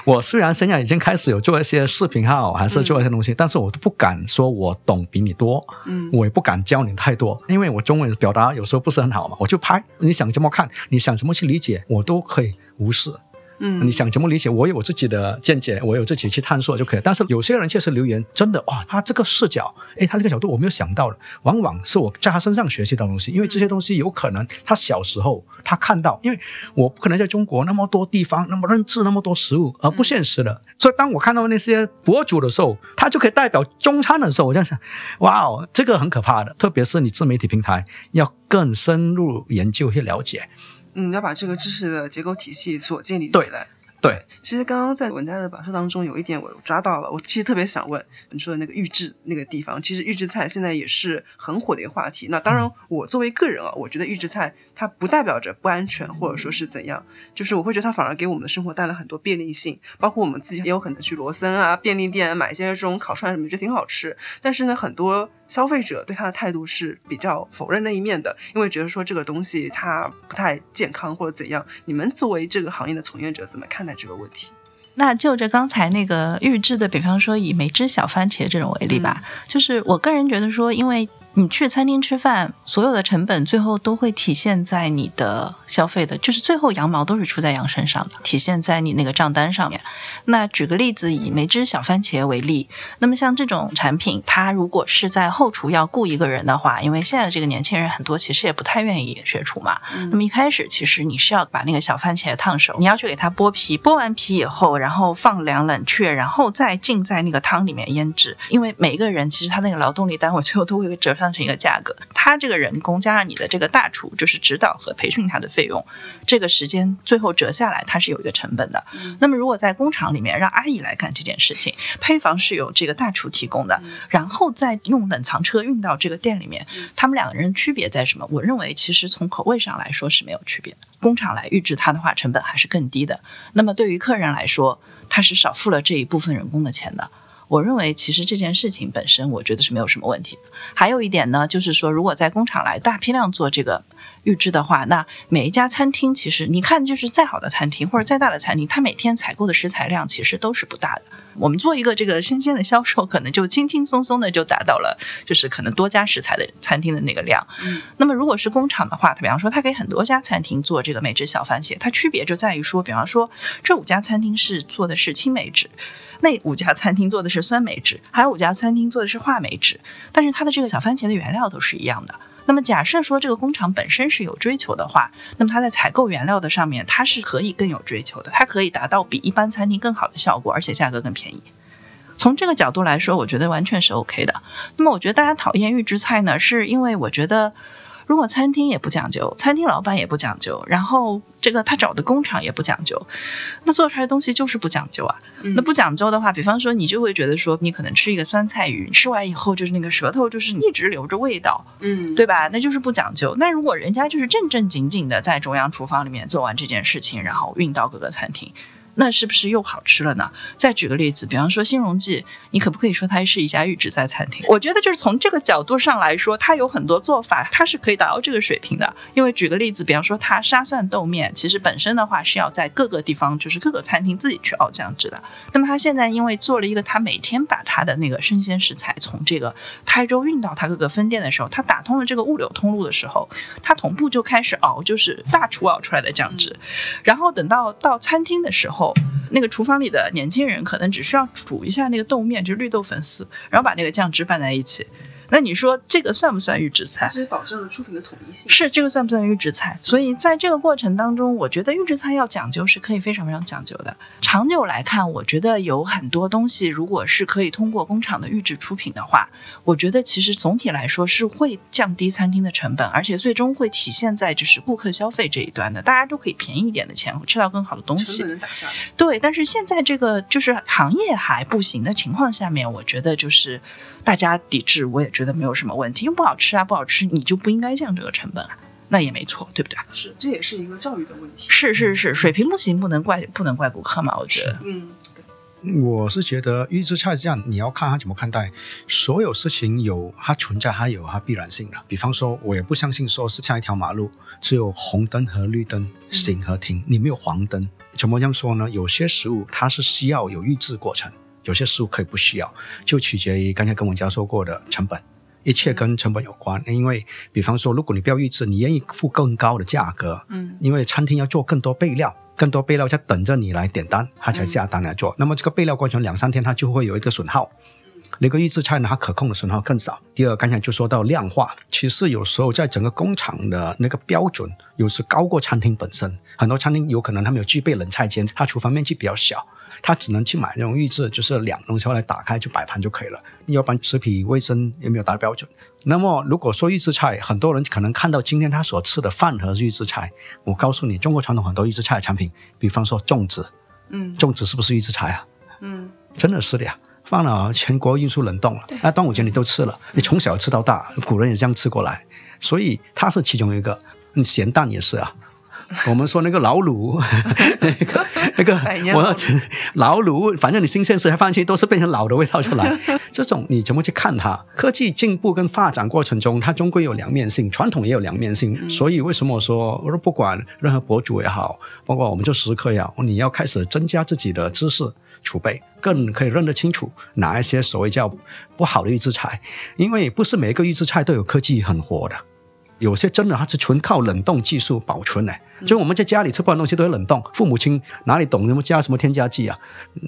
我虽然现在已经开始有做一些视频号，还是做一些东西，但是我都不敢说我懂比你多，嗯我也不敢教你太多，因为我中文表达有时候不是很好嘛，我就拍，你想怎么看，你想怎么去理解，我都可以无视。嗯，你想怎么理解，我有我自己的见解，我有自己去探索就可以。但是有些人确实留言，真的哇，他这个视角，诶，他这个角度我没有想到的，往往是我在他身上学习到东西。因为这些东西有可能他小时候他看到，因为我不可能在中国那么多地方那么认知那么多食物，而不现实的。所以当我看到那些博主的时候，他就可以代表中餐的时候，我在想，哇哦，这个很可怕的。特别是你自媒体平台要更深入研究去了解。嗯，要把这个知识的结构体系所建立起来。对，其实刚刚在文家的表述当中，有一点我抓到了，我其实特别想问你说的那个预制那个地方，其实预制菜现在也是很火的一个话题。那当然，我作为个人啊，我觉得预制菜它不代表着不安全，或者说是怎样，就是我会觉得它反而给我们的生活带来很多便利性，包括我们自己也有可能去罗森啊、便利店买一些这种烤串什么，觉得挺好吃。但是呢，很多消费者对它的态度是比较否认那一面的，因为觉得说这个东西它不太健康或者怎样。你们作为这个行业的从业者，怎么看待这个问题？那就着刚才那个预制的，比方说以梅汁小番茄这种为例吧，就是我个人觉得说，因为你去餐厅吃饭，所有的成本最后都会体现在你的消费的，就是最后羊毛都是出在羊身上的，体现在你那个账单上面。那举个例子，以梅汁小番茄为例，那么像这种产品，它如果是在后厨要雇一个人的话，因为现在的这个年轻人很多其实也不太愿意学厨嘛，那么一开始其实你是要把那个小番茄烫熟，你要去给它剥皮，剥完皮以后，然后放凉冷却，然后再浸在那个汤里面腌制。因为每一个人其实他那个劳动力单位最后都会折算成一个价格，他这个人工加上你的这个大厨就是指导和培训他的费用，这个时间最后折下来它是有一个成本的。那么如果在工厂里面让阿姨来干这件事情，配方是由这个大厨提供的，然后再用冷藏车运到这个店里面，他们两个人区别在什么？我认为其实从口味上来说是没有区别的。工厂来预制它的话，成本还是更低的。那么对于客人来说，他是少付了这一部分人工的钱的。我认为其实这件事情本身，我觉得是没有什么问题的。还有一点呢，就是说，如果在工厂来大批量做这个预制的话，那每一家餐厅其实你看，就是再好的餐厅或者再大的餐厅，它每天采购的食材量其实都是不大的。我们做一个这个新鲜的销售，可能就轻轻松松的就达到了，就是可能多家食材的餐厅的那个量。嗯，那么如果是工厂的话，它比方说它给很多家餐厅做这个梅汁小番茄，它区别就在于说，比方说这五家餐厅是做的是青梅汁。那五家餐厅做的是酸梅汁，还有五家餐厅做的是话梅汁，但是它的这个小番茄的原料都是一样的。那么假设说这个工厂本身是有追求的话，那么它在采购原料的上面，它是可以更有追求的，它可以达到比一般餐厅更好的效果，而且价格更便宜。从这个角度来说，我觉得完全是 OK 的。那么我觉得大家讨厌预制菜呢，是因为我觉得。如果餐厅也不讲究，餐厅老板也不讲究，然后这个他找的工厂也不讲究，那做出来的东西就是不讲究啊。嗯那不讲究的话，比方说你就会觉得说，你可能吃一个酸菜鱼，吃完以后就是那个舌头就是一直留着味道，嗯，对吧？那就是不讲究。那如果人家就是正正经经的在中央厨房里面做完这件事情，然后运到各个餐厅。那是不是又好吃了呢？再举个例子，比方说新荣记，你可不可以说它是一家预制菜餐厅？我觉得就是从这个角度上来说，它有很多做法，它是可以达到这个水平的。因为举个例子，比方说它沙蒜豆面，其实本身的话是要在各个地方，就是各个餐厅自己去熬酱汁的。那么它现在因为做了一个，它每天把它的那个生鲜食材从这个台州运到它各个分店的时候，它打通了这个物流通路的时候，它同步就开始熬，就是大厨熬出来的酱汁。然后等到到餐厅的时候，那个厨房里的年轻人可能只需要煮一下那个豆面，就是绿豆粉丝，然后把那个酱汁拌在一起。那你说这个算不算预制菜？是保证了出品的统一性。是这个算不算预制菜？所以在这个过程当中，我觉得预制菜要讲究是可以非常非常讲究的。长久来看，我觉得有很多东西，如果是可以通过工厂的预制出品的话，我觉得其实总体来说是会降低餐厅的成本，而且最终会体现在就是顾客消费这一端的，大家都可以便宜一点的钱吃到更好的东西。成本能打下来。对，但是现在这个就是行业还不行的情况下面，我觉得就是大家抵制，我也觉得没有什么问题，因为不好吃啊，不好吃你就不应该降这个成本啊，那也没错，对不对？是，这也是一个教育的问题。是是是，水平不行，不能怪不能怪顾客嘛，我觉得。嗯，我是觉得预制菜这样，你要看他怎么看待。所有事情有它存在，它有它必然性的。比方说，我也不相信说是像一条马路只有红灯和绿灯，行和停，你没有黄灯。怎么样说呢？有些食物它是需要有预制过程，有些食物可以不需要，就取决于刚才跟我教授过的成本。一切跟成本有关，因为比方说，如果你不要预制，你愿意付更高的价格，嗯，因为餐厅要做更多备料，更多备料在等着你来点单，他才下单来做。那么这个备料过程两三天，它就会有一个损耗。那个预制菜呢，它可控的损耗更少。第二，刚才就说到量化，其实有时候在整个工厂的那个标准，有时高过餐厅本身。很多餐厅有可能他们有具备冷菜间，它厨房面积比较小。他只能去买那种预制，就是两东西后来打开就摆盘就可以了，要不然食品卫生也没有达标准。那么如果说预制菜，很多人可能看到今天他所吃的饭盒是预制菜，我告诉你，中国传统很多预制菜的产品，比方说粽子，嗯粽子是不是预制菜啊？嗯，真的是的呀，放了全国运输冷冻了，那端午节你都吃了，你从小吃到大，古人也这样吃过来，所以它是其中一个。嗯咸蛋也是啊。[LAUGHS] 我们说那个老卤，[LAUGHS] 那个那个我老要老卤，反正你新鲜食材放进去都是变成老的味道出来。[LAUGHS] 这种你怎么去看它？科技进步跟发展过程中，它终归有两面性，传统也有两面性。所以为什么我说，我说不管任何博主也好，包括我们做食客也好，你要开始增加自己的知识储备，更可以认得清楚哪一些所谓叫不好的预制菜，因为不是每一个预制菜都有科技很活的。有些真的它是纯靠冷冻技术保存的，所以我们在家里吃不完东西都要冷冻。父母亲哪里懂什么加什么添加剂啊？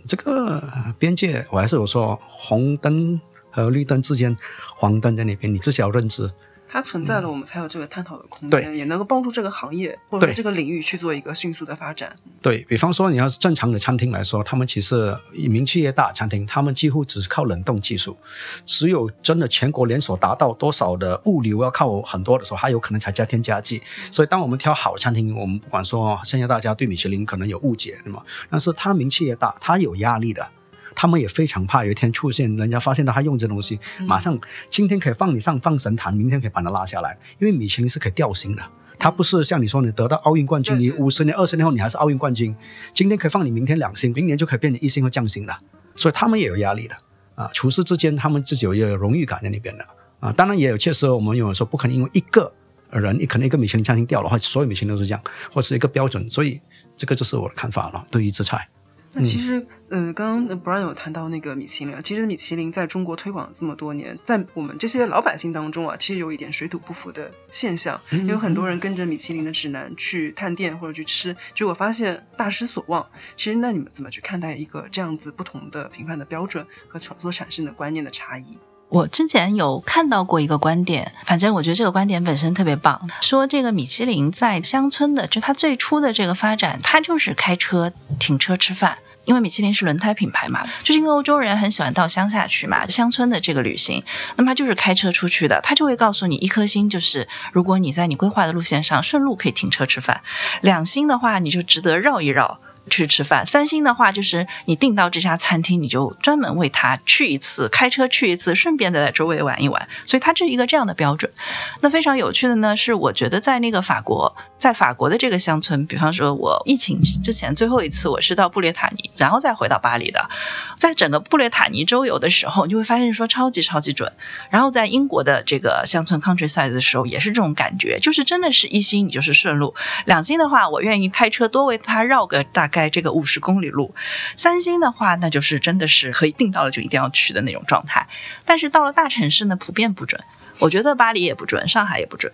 这个边界我还是有说，红灯和绿灯之间，黄灯在那边，你至少要认知。它存在了，我们才有这个探讨的空对间，也能够帮助这个行业或者说这个领域去做一个迅速的发展。对比方说，你要是正常的餐厅来说，他们其实名气越大，餐厅他们几乎只是靠冷冻技术，只有真的全国连锁达到多少的物流要靠很多的时候，还有可能才加添加剂。所以，当我们挑好餐厅，我们不管说现在大家对米其林可能有误解，对吗？但是它名气越大，它有压力的。他们也非常怕有一天出现，人家发现到他用这东西，马上今天可以放你上放神坛，明天可以把它拉下来，因为米其林是可以调薪的。它不是像你说，你得到奥运冠军，你五十年、二十年后你还是奥运冠军，今天可以放你，明天两星，明年就可以变成一星或降星了。所以他们也有压力的啊。厨师之间，他们自己有一个荣誉感在那边的啊。当然也有，确实我们有人说不可能因为一个人，你可能一个米其林餐厅掉了，或所有米其林都是这样，或是一个标准。所以这个就是我的看法了，对于制菜。那其实，呃，刚刚 Brian 有谈到那个米其林啊，其实米其林在中国推广这么多年，在我们这些老百姓当中啊，其实有一点水土不服的现象，嗯有很多人跟着米其林的指南去探店或者去吃，结果发现大失所望。其实，那你们怎么去看待一个这样子不同的评判的标准和所所产生的观念的差异？我之前有看到过一个观点，反正我觉得这个观点本身特别棒，说这个米其林在乡村的，就它最初的这个发展，它就是开车停车吃饭。因为米其林是轮胎品牌嘛，就是因为欧洲人很喜欢到乡下去嘛，乡村的这个旅行，那么他就是开车出去的，他就会告诉你，一颗星就是如果你在你规划的路线上顺路可以停车吃饭，两星的话你就值得绕一绕。去吃饭，三星的话就是你订到这家餐厅，你就专门为他去一次，开车去一次，顺便的在周围玩一玩，所以它是一个这样的标准。那非常有趣的呢，是我觉得在那个法国，在法国的这个乡村，比方说我疫情之前最后一次我是到布列塔尼，然后再回到巴黎的，在整个布列塔尼周游的时候，你就会发现说超级超级准。然后在英国的这个乡村 countryside 的时候，也是这种感觉，就是真的是一星你就是顺路，两星的话，我愿意开车多为它绕个大概这个五十公里路，三星的话，那就是真的是可以定到了就一定要去的那种状态。但是到了大城市呢，普遍不准。我觉得巴黎也不准，上海也不准。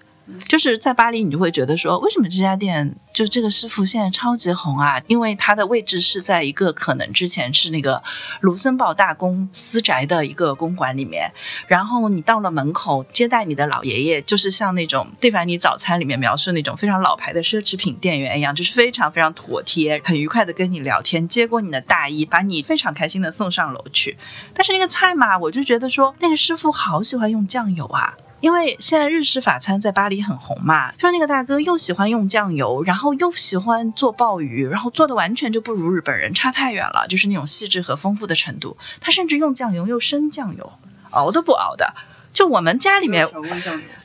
就是在巴黎，你就会觉得说，为什么这家店就这个师傅现在超级红啊？因为它的位置是在一个可能之前是那个卢森堡大公私宅的一个公馆里面，然后你到了门口接待你的老爷爷，就是像那种蒂凡尼早餐里面描述那种非常老牌的奢侈品店员一样，就是非常非常妥帖，很愉快的跟你聊天，接过你的大衣，把你非常开心的送上楼去。但是那个菜嘛，我就觉得说那个师傅好喜欢用酱油啊。因为现在日式法餐在巴黎很红嘛，说那个大哥又喜欢用酱油，然后又喜欢做鲍鱼，然后做的完全就不如日本人，差太远了，就是那种细致和丰富的程度。他甚至用酱油又生酱油，熬都不熬的。就我们家里面，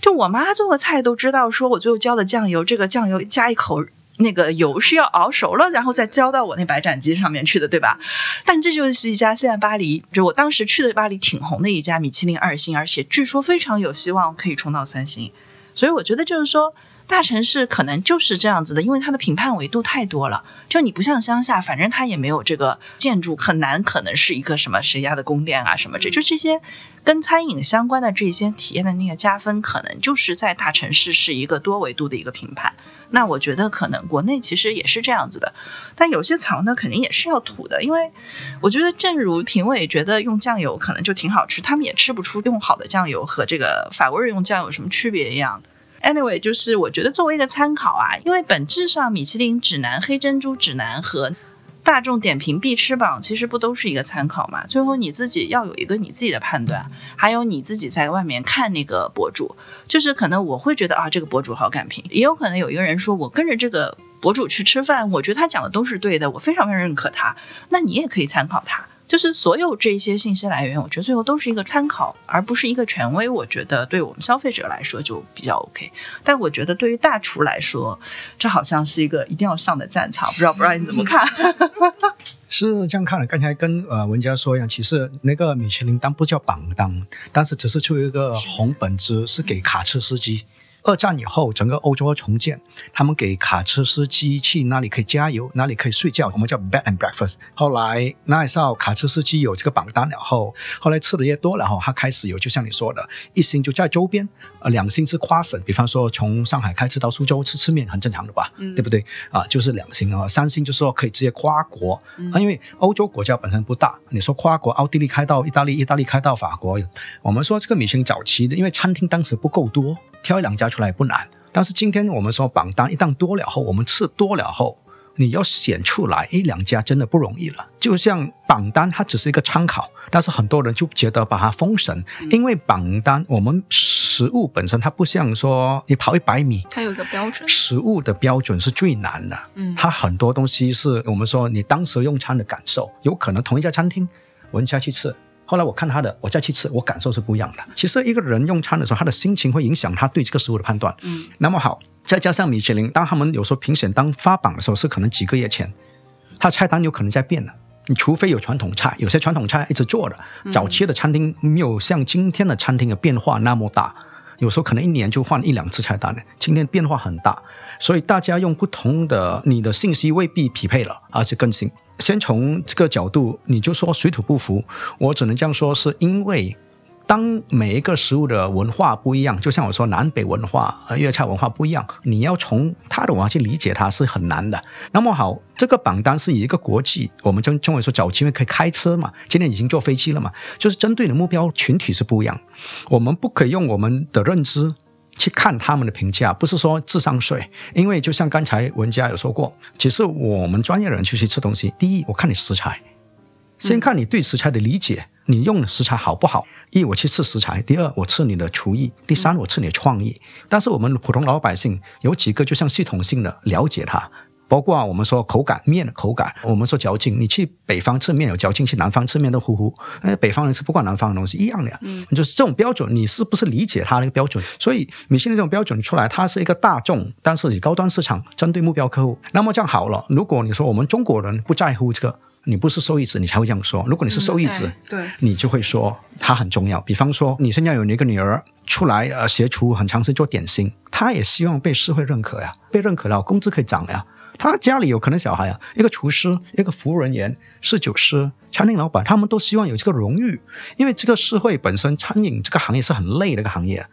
就我妈做个菜都知道，说我最后浇的酱油，这个酱油加一口。那个油是要熬熟了，然后再浇到我那白斩鸡上面去的，对吧？但这就是一家现在巴黎，就我当时去的巴黎挺红的一家米其林二星，而且据说非常有希望可以冲到三星。所以我觉得就是说，大城市可能就是这样子的，因为它的评判维度太多了。就你不像乡下，反正它也没有这个建筑，很难可能是一个什么谁家的宫殿啊什么这就这些跟餐饮相关的这些体验的那个加分，可能就是在大城市是一个多维度的一个评判。那我觉得可能国内其实也是这样子的，但有些藏的肯定也是要吐的，因为我觉得正如评委觉得用酱油可能就挺好吃，他们也吃不出用好的酱油和这个法国人用酱油有什么区别一样的。Anyway，就是我觉得作为一个参考啊，因为本质上米其林指南、黑珍珠指南和。大众点评必吃榜其实不都是一个参考嘛？最后你自己要有一个你自己的判断，还有你自己在外面看那个博主，就是可能我会觉得啊，这个博主好感评，也有可能有一个人说我跟着这个博主去吃饭，我觉得他讲的都是对的，我非常非常认可他，那你也可以参考他。就是所有这些信息来源，我觉得最后都是一个参考，而不是一个权威。我觉得对我们消费者来说就比较 OK，但我觉得对于大厨来说，这好像是一个一定要上的战场。不知道不知道你怎么看？[LAUGHS] [LAUGHS] 是这样看的。刚才跟呃文佳说一样，其实那个米其林单不叫榜单，但是只是出一个红本子，是给卡车司机。二战以后，整个欧洲重建，他们给卡车司机去哪里可以加油，哪里可以睡觉，我们叫 bed and breakfast。后来那时候卡车司机有这个榜单了后，后来吃的越多然后，他开始有，就像你说的，一星就在周边，呃，两星是跨省，比方说从上海开车到苏州吃吃面，很正常的吧，对不对？啊，就是两星啊，三星就是说可以直接跨国，啊，因为欧洲国家本身不大，你说跨国，奥地利开到意大利，意大利开到法国，我们说这个米其林早期的，因为餐厅当时不够多。挑一两家出来不难，但是今天我们说榜单一旦多了后，我们吃多了后，你要选出来一两家真的不容易了。就像榜单它只是一个参考，但是很多人就觉得把它封神，因为榜单我们食物本身它不像说你跑一百米，它有一个标准，食物的标准是最难的。嗯，它很多东西是我们说你当时用餐的感受，有可能同一家餐厅闻下去吃。后来我看他的，我再去吃，我感受是不一样的。其实一个人用餐的时候，他的心情会影响他对这个食物的判断。嗯，那么好，再加上米其林，当他们有时候评选当发榜的时候，是可能几个月前，他菜单有可能在变了。你除非有传统菜，有些传统菜一直做的，早期的餐厅没有像今天的餐厅的变化那么大，有时候可能一年就换一两次菜单的。今天变化很大，所以大家用不同的，你的信息未必匹配了，而且更新。先从这个角度，你就说水土不服，我只能这样说，是因为当每一个食物的文化不一样，就像我说南北文化、粤菜文化不一样，你要从它的文化去理解它是很难的。那么好，这个榜单是以一个国际，我们中中文说早期为可以开车嘛，今天已经坐飞机了嘛，就是针对的目标群体是不一样，我们不可以用我们的认知。去看他们的评价，不是说智商税，因为就像刚才文佳有说过，其实我们专业的人去去吃东西，第一我看你食材，先看你对食材的理解，你用的食材好不好？一我去吃食材，第二我吃你的厨艺，第三我吃你的创意。但是我们普通老百姓有几个就像系统性的了解它。包括我们说口感面的口感，我们说嚼劲。你去北方吃面有嚼劲，去南方吃面都糊糊。哎，北方人吃不惯南方的东西一样的呀。嗯，就是这种标准，你是不是理解它那个标准？所以米其林这种标准出来，它是一个大众，但是以高端市场针对目标客户。那么这样好了，如果你说我们中国人不在乎这个，你不是受益者，你才会这样说。如果你是受益者，对，你就会说它很重要。比方说，你现在有一个女儿出来呃学厨，很长时间做点心，她也希望被社会认可呀，被认可了，工资可以涨呀。他家里有可能小孩啊，一个厨师，一个服务人员，侍酒师，餐厅老板，他们都希望有这个荣誉，因为这个社会本身餐饮这个行业是很累的一个行业，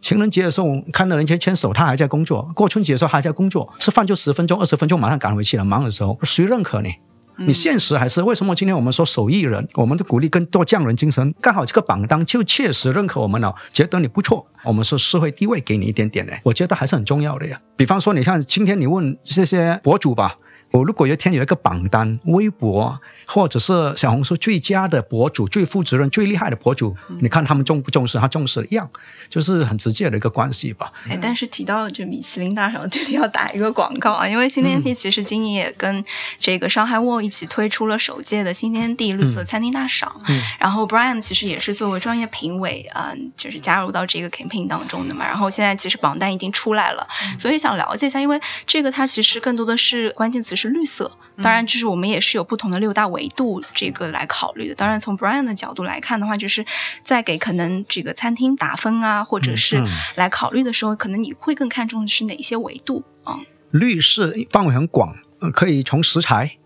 情人节的时候看到人家牵手，他还在工作；过春节的时候还在工作，吃饭就十分钟、二十分钟，马上赶回去了。忙的时候谁认可你？你现实还是为什么？今天我们说手艺人，我们的鼓励更多匠人精神，刚好这个榜单就确实认可我们了，觉得你不错。我们是社会地位给你一点点的，我觉得还是很重要的呀。比方说，你像今天你问这些博主吧。我如果有一天有一个榜单，微博或者是小红书最佳的博主、最负责任、最厉害的博主，你看他们重不重视？他重视一样，就是很直接的一个关系吧。哎，但是提到这米其林大赏，这里要打一个广告啊，因为新天地其实今年也跟这个上海沃一起推出了首届的新天地绿色餐厅大赏。嗯，然后 Brian 其实也是作为专业评委，嗯，就是加入到这个 campaign 当中的嘛。然后现在其实榜单已经出来了，所以想了解一下，因为这个它其实更多的是关键词是。是绿色，当然，就是我们也是有不同的六大维度这个来考虑的。当然，从 Brian 的角度来看的话，就是在给可能这个餐厅打分啊，或者是来考虑的时候，可能你会更看重的是哪些维度啊？绿是范围很广，可以从食材。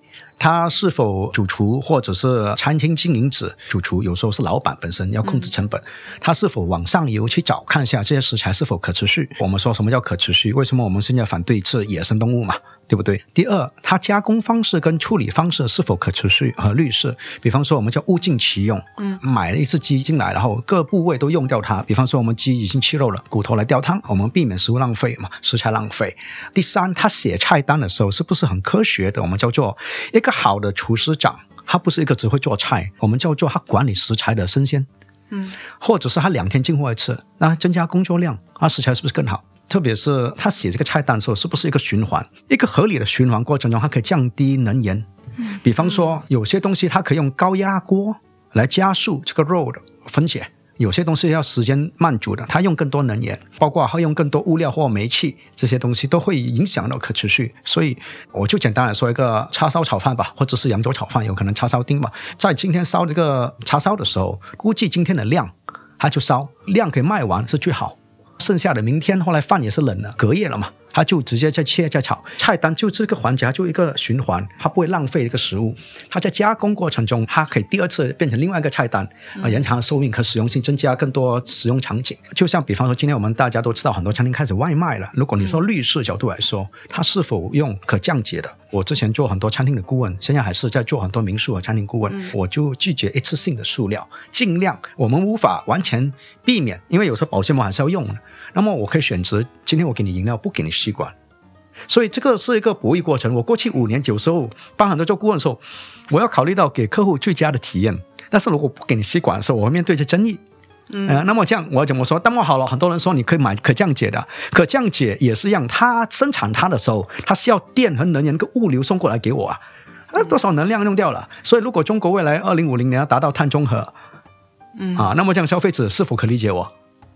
他是否主厨或者是餐厅经营者？主厨有时候是老板本身要控制成本。他是否往上游去找看一下这些食材是否可持续？我们说什么叫可持续？为什么我们现在反对吃野生动物嘛？对不对？第二，它加工方式跟处理方式是否可持续和绿色？比方说，我们叫物尽其用。嗯，买了一只鸡进来，然后各部位都用掉它。比方说，我们鸡已经吃肉了，骨头来吊汤，我们避免食物浪费嘛，食材浪费。第三，他写菜单的时候是不是很科学的？我们叫做一个好的厨师长，他不是一个只会做菜，我们叫做他管理食材的生鲜。嗯，或者是他两天进货一次，那增加工作量，那食材是不是更好？特别是他写这个菜单的时候，是不是一个循环？一个合理的循环过程中，它可以降低能源。嗯，比方说有些东西它可以用高压锅来加速这个肉的分解，有些东西要时间慢煮的，它用更多能源，包括它用更多物料或煤气，这些东西都会影响到可持续。所以我就简单来说一个叉烧炒饭吧，或者是扬州炒饭，有可能叉烧丁吧，在今天烧这个叉烧的时候，估计今天的量，它就烧量可以卖完是最好。剩下的明天，后来饭也是冷的，隔夜了嘛，他就直接再切再炒。菜单就这个环节，就一个循环，它不会浪费一个食物。它在加工过程中，它可以第二次变成另外一个菜单，啊，延长寿命，和实用性增加更多使用场景。就像比方说，今天我们大家都知道，很多餐厅开始外卖了。如果你说绿色角度来说，它是否用可降解的？我之前做很多餐厅的顾问，现在还是在做很多民宿和餐厅顾问。我就拒绝一次性的塑料，尽量我们无法完全避免，因为有时候保鲜膜还是要用的。那么我可以选择今天我给你饮料，不给你吸管。所以这个是一个博弈过程。我过去五年有时候帮很多做顾问的时候，我要考虑到给客户最佳的体验。但是如果不给你吸管的时候，我会面对着争议。嗯，那么这样我要怎么说？那么好了，很多人说你可以买可降解的，可降解也是一样。它生产它的时候，它需要电和能源跟物流送过来给我啊，那多少能量用掉了？所以如果中国未来二零五零年要达到碳中和，嗯啊，那么这样消费者是否可理解我？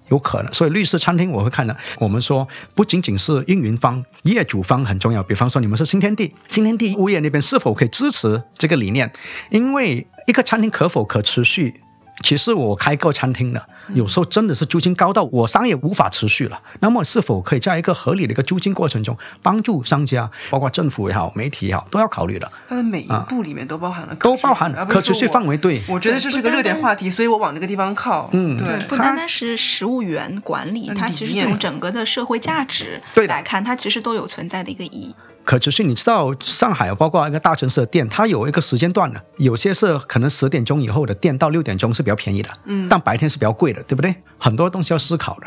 有可能。所以绿色餐厅我会看的。我们说不仅仅是运营方、业主方很重要。比方说你们是新天地，新天地物业那边是否可以支持这个理念？因为一个餐厅可否可持续？其实我开过餐厅的，有时候真的是租金高到我商业无法持续了。那么是否可以在一个合理的一个租金过程中帮助商家，包括政府也好、媒体也好，都要考虑的。它的每一步里面都包含了，都包含了可持续范围。对，我觉得这是个热点话题，所以我往那个地方靠。嗯，对，不单单是食物源管理，它其实从整个的社会价值来看，它其实都有存在的一个意义。可持续，你知道上海包括一个大城市的店，它有一个时间段的，有些是可能十点钟以后的店到六点钟是比较便宜的，嗯，但白天是比较贵的，对不对？很多东西要思考的。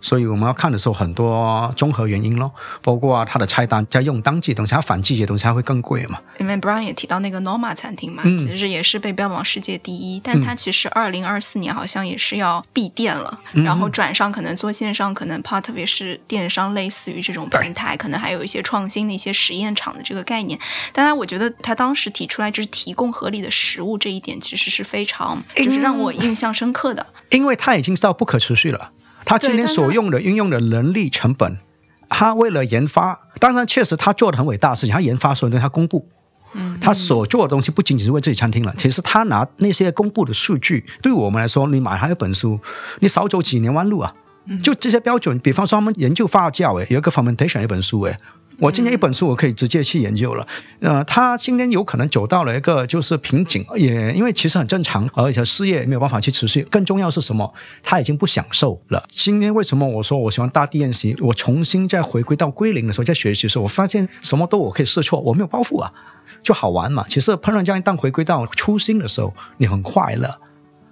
所以我们要看的时候，很多综合原因咯，包括它的菜单在用当季东西，它反季节东西它会更贵嘛。因为 Brian 也提到那个 Norma 餐厅嘛，其实也是被标榜世界第一，但它其实二零二四年好像也是要闭店了，然后转上可能做线上，可能怕特别是电商类似于这种平台，可能还有一些创新的一些实验场的这个概念。当然，我觉得他当时提出来就是提供合理的食物这一点，其实是非常就是让我印象深刻的，因为它已经到不可持续了。他今天所用的运用的人力成本，他为了研发，当然确实他做的很伟大的事情，他研发所有东西他公布，嗯，他所做的东西不仅仅是为自己餐厅了，其实他拿那些公布的数据，对我们来说，你买他一本书，你少走几年弯路啊，就这些标准，比方说他们研究发酵，诶，有一个 fermentation 一本书，哎。我今年一本书我可以直接去研究了。呃，他今天有可能走到了一个就是瓶颈，也因为其实很正常，而且事业没有办法去持续。更重要是什么？他已经不享受了。今天为什么我说我喜欢大地练习？我重新再回归到归零的时候，在学习的时候，我发现什么都我可以试错，我没有包袱啊，就好玩嘛。其实烹饪家一旦回归到初心的时候，你很快乐，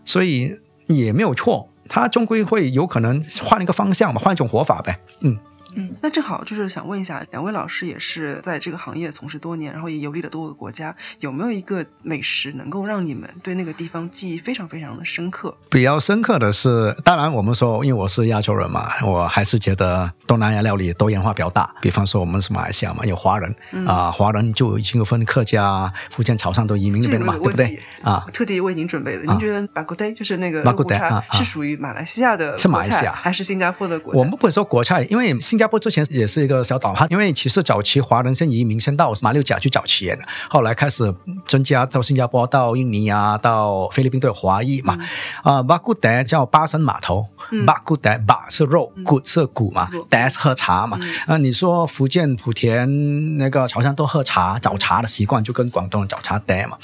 所以也没有错。他终归会有可能换一个方向嘛，换一种活法呗。嗯。嗯，那正好就是想问一下，两位老师也是在这个行业从事多年，然后也游历了多个国家，有没有一个美食能够让你们对那个地方记忆非常非常的深刻？比较深刻的是，当然我们说，因为我是亚洲人嘛，我还是觉得东南亚料理多元化比较大。比方说我们是马来西亚嘛，有华人啊，华人就已经有分客家、福建、潮汕都移民那边嘛，对不对？啊，特地为您准备的。您觉得巴古代就是那个肉骨茶是属于马来西亚的是马来西亚还是新加坡的国菜？我们不会说国菜，因为新加坡之前也是一个小岛哈，因为其实早期华人先移民先到马六甲去找企业的，后来开始增加到新加坡、到印尼啊、到菲律宾都有华裔嘛。啊，巴古德叫巴生码头，巴古德巴是肉，古是骨嘛，德是喝茶嘛。啊，你说福建莆田那个潮汕都喝茶早茶的习惯，就跟广东人早茶德嘛。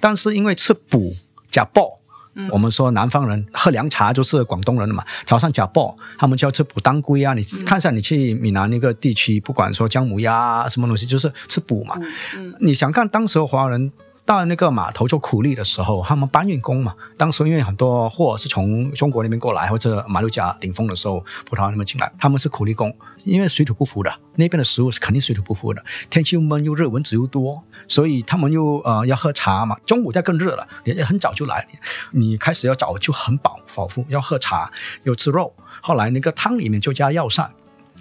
但是因为吃补加爆。我们说南方人喝凉茶就是广东人的嘛，早上假爆，他们就要吃补当归啊。你看一下，你去闽南那个地区，不管说姜母鸭什么东西，就是吃补嘛。你想看当时华人。到那个码头做苦力的时候，他们搬运工嘛。当时因为很多货是从中国那边过来，或者马六甲顶峰的时候，葡萄牙那边进来，他们是苦力工，因为水土不服的，那边的食物是肯定水土不服的，天气又闷又热，蚊子又多，所以他们又呃要喝茶嘛。中午再更热了，也很早就来，你开始要早就很饱饱腹，要喝茶又吃肉，后来那个汤里面就加药膳。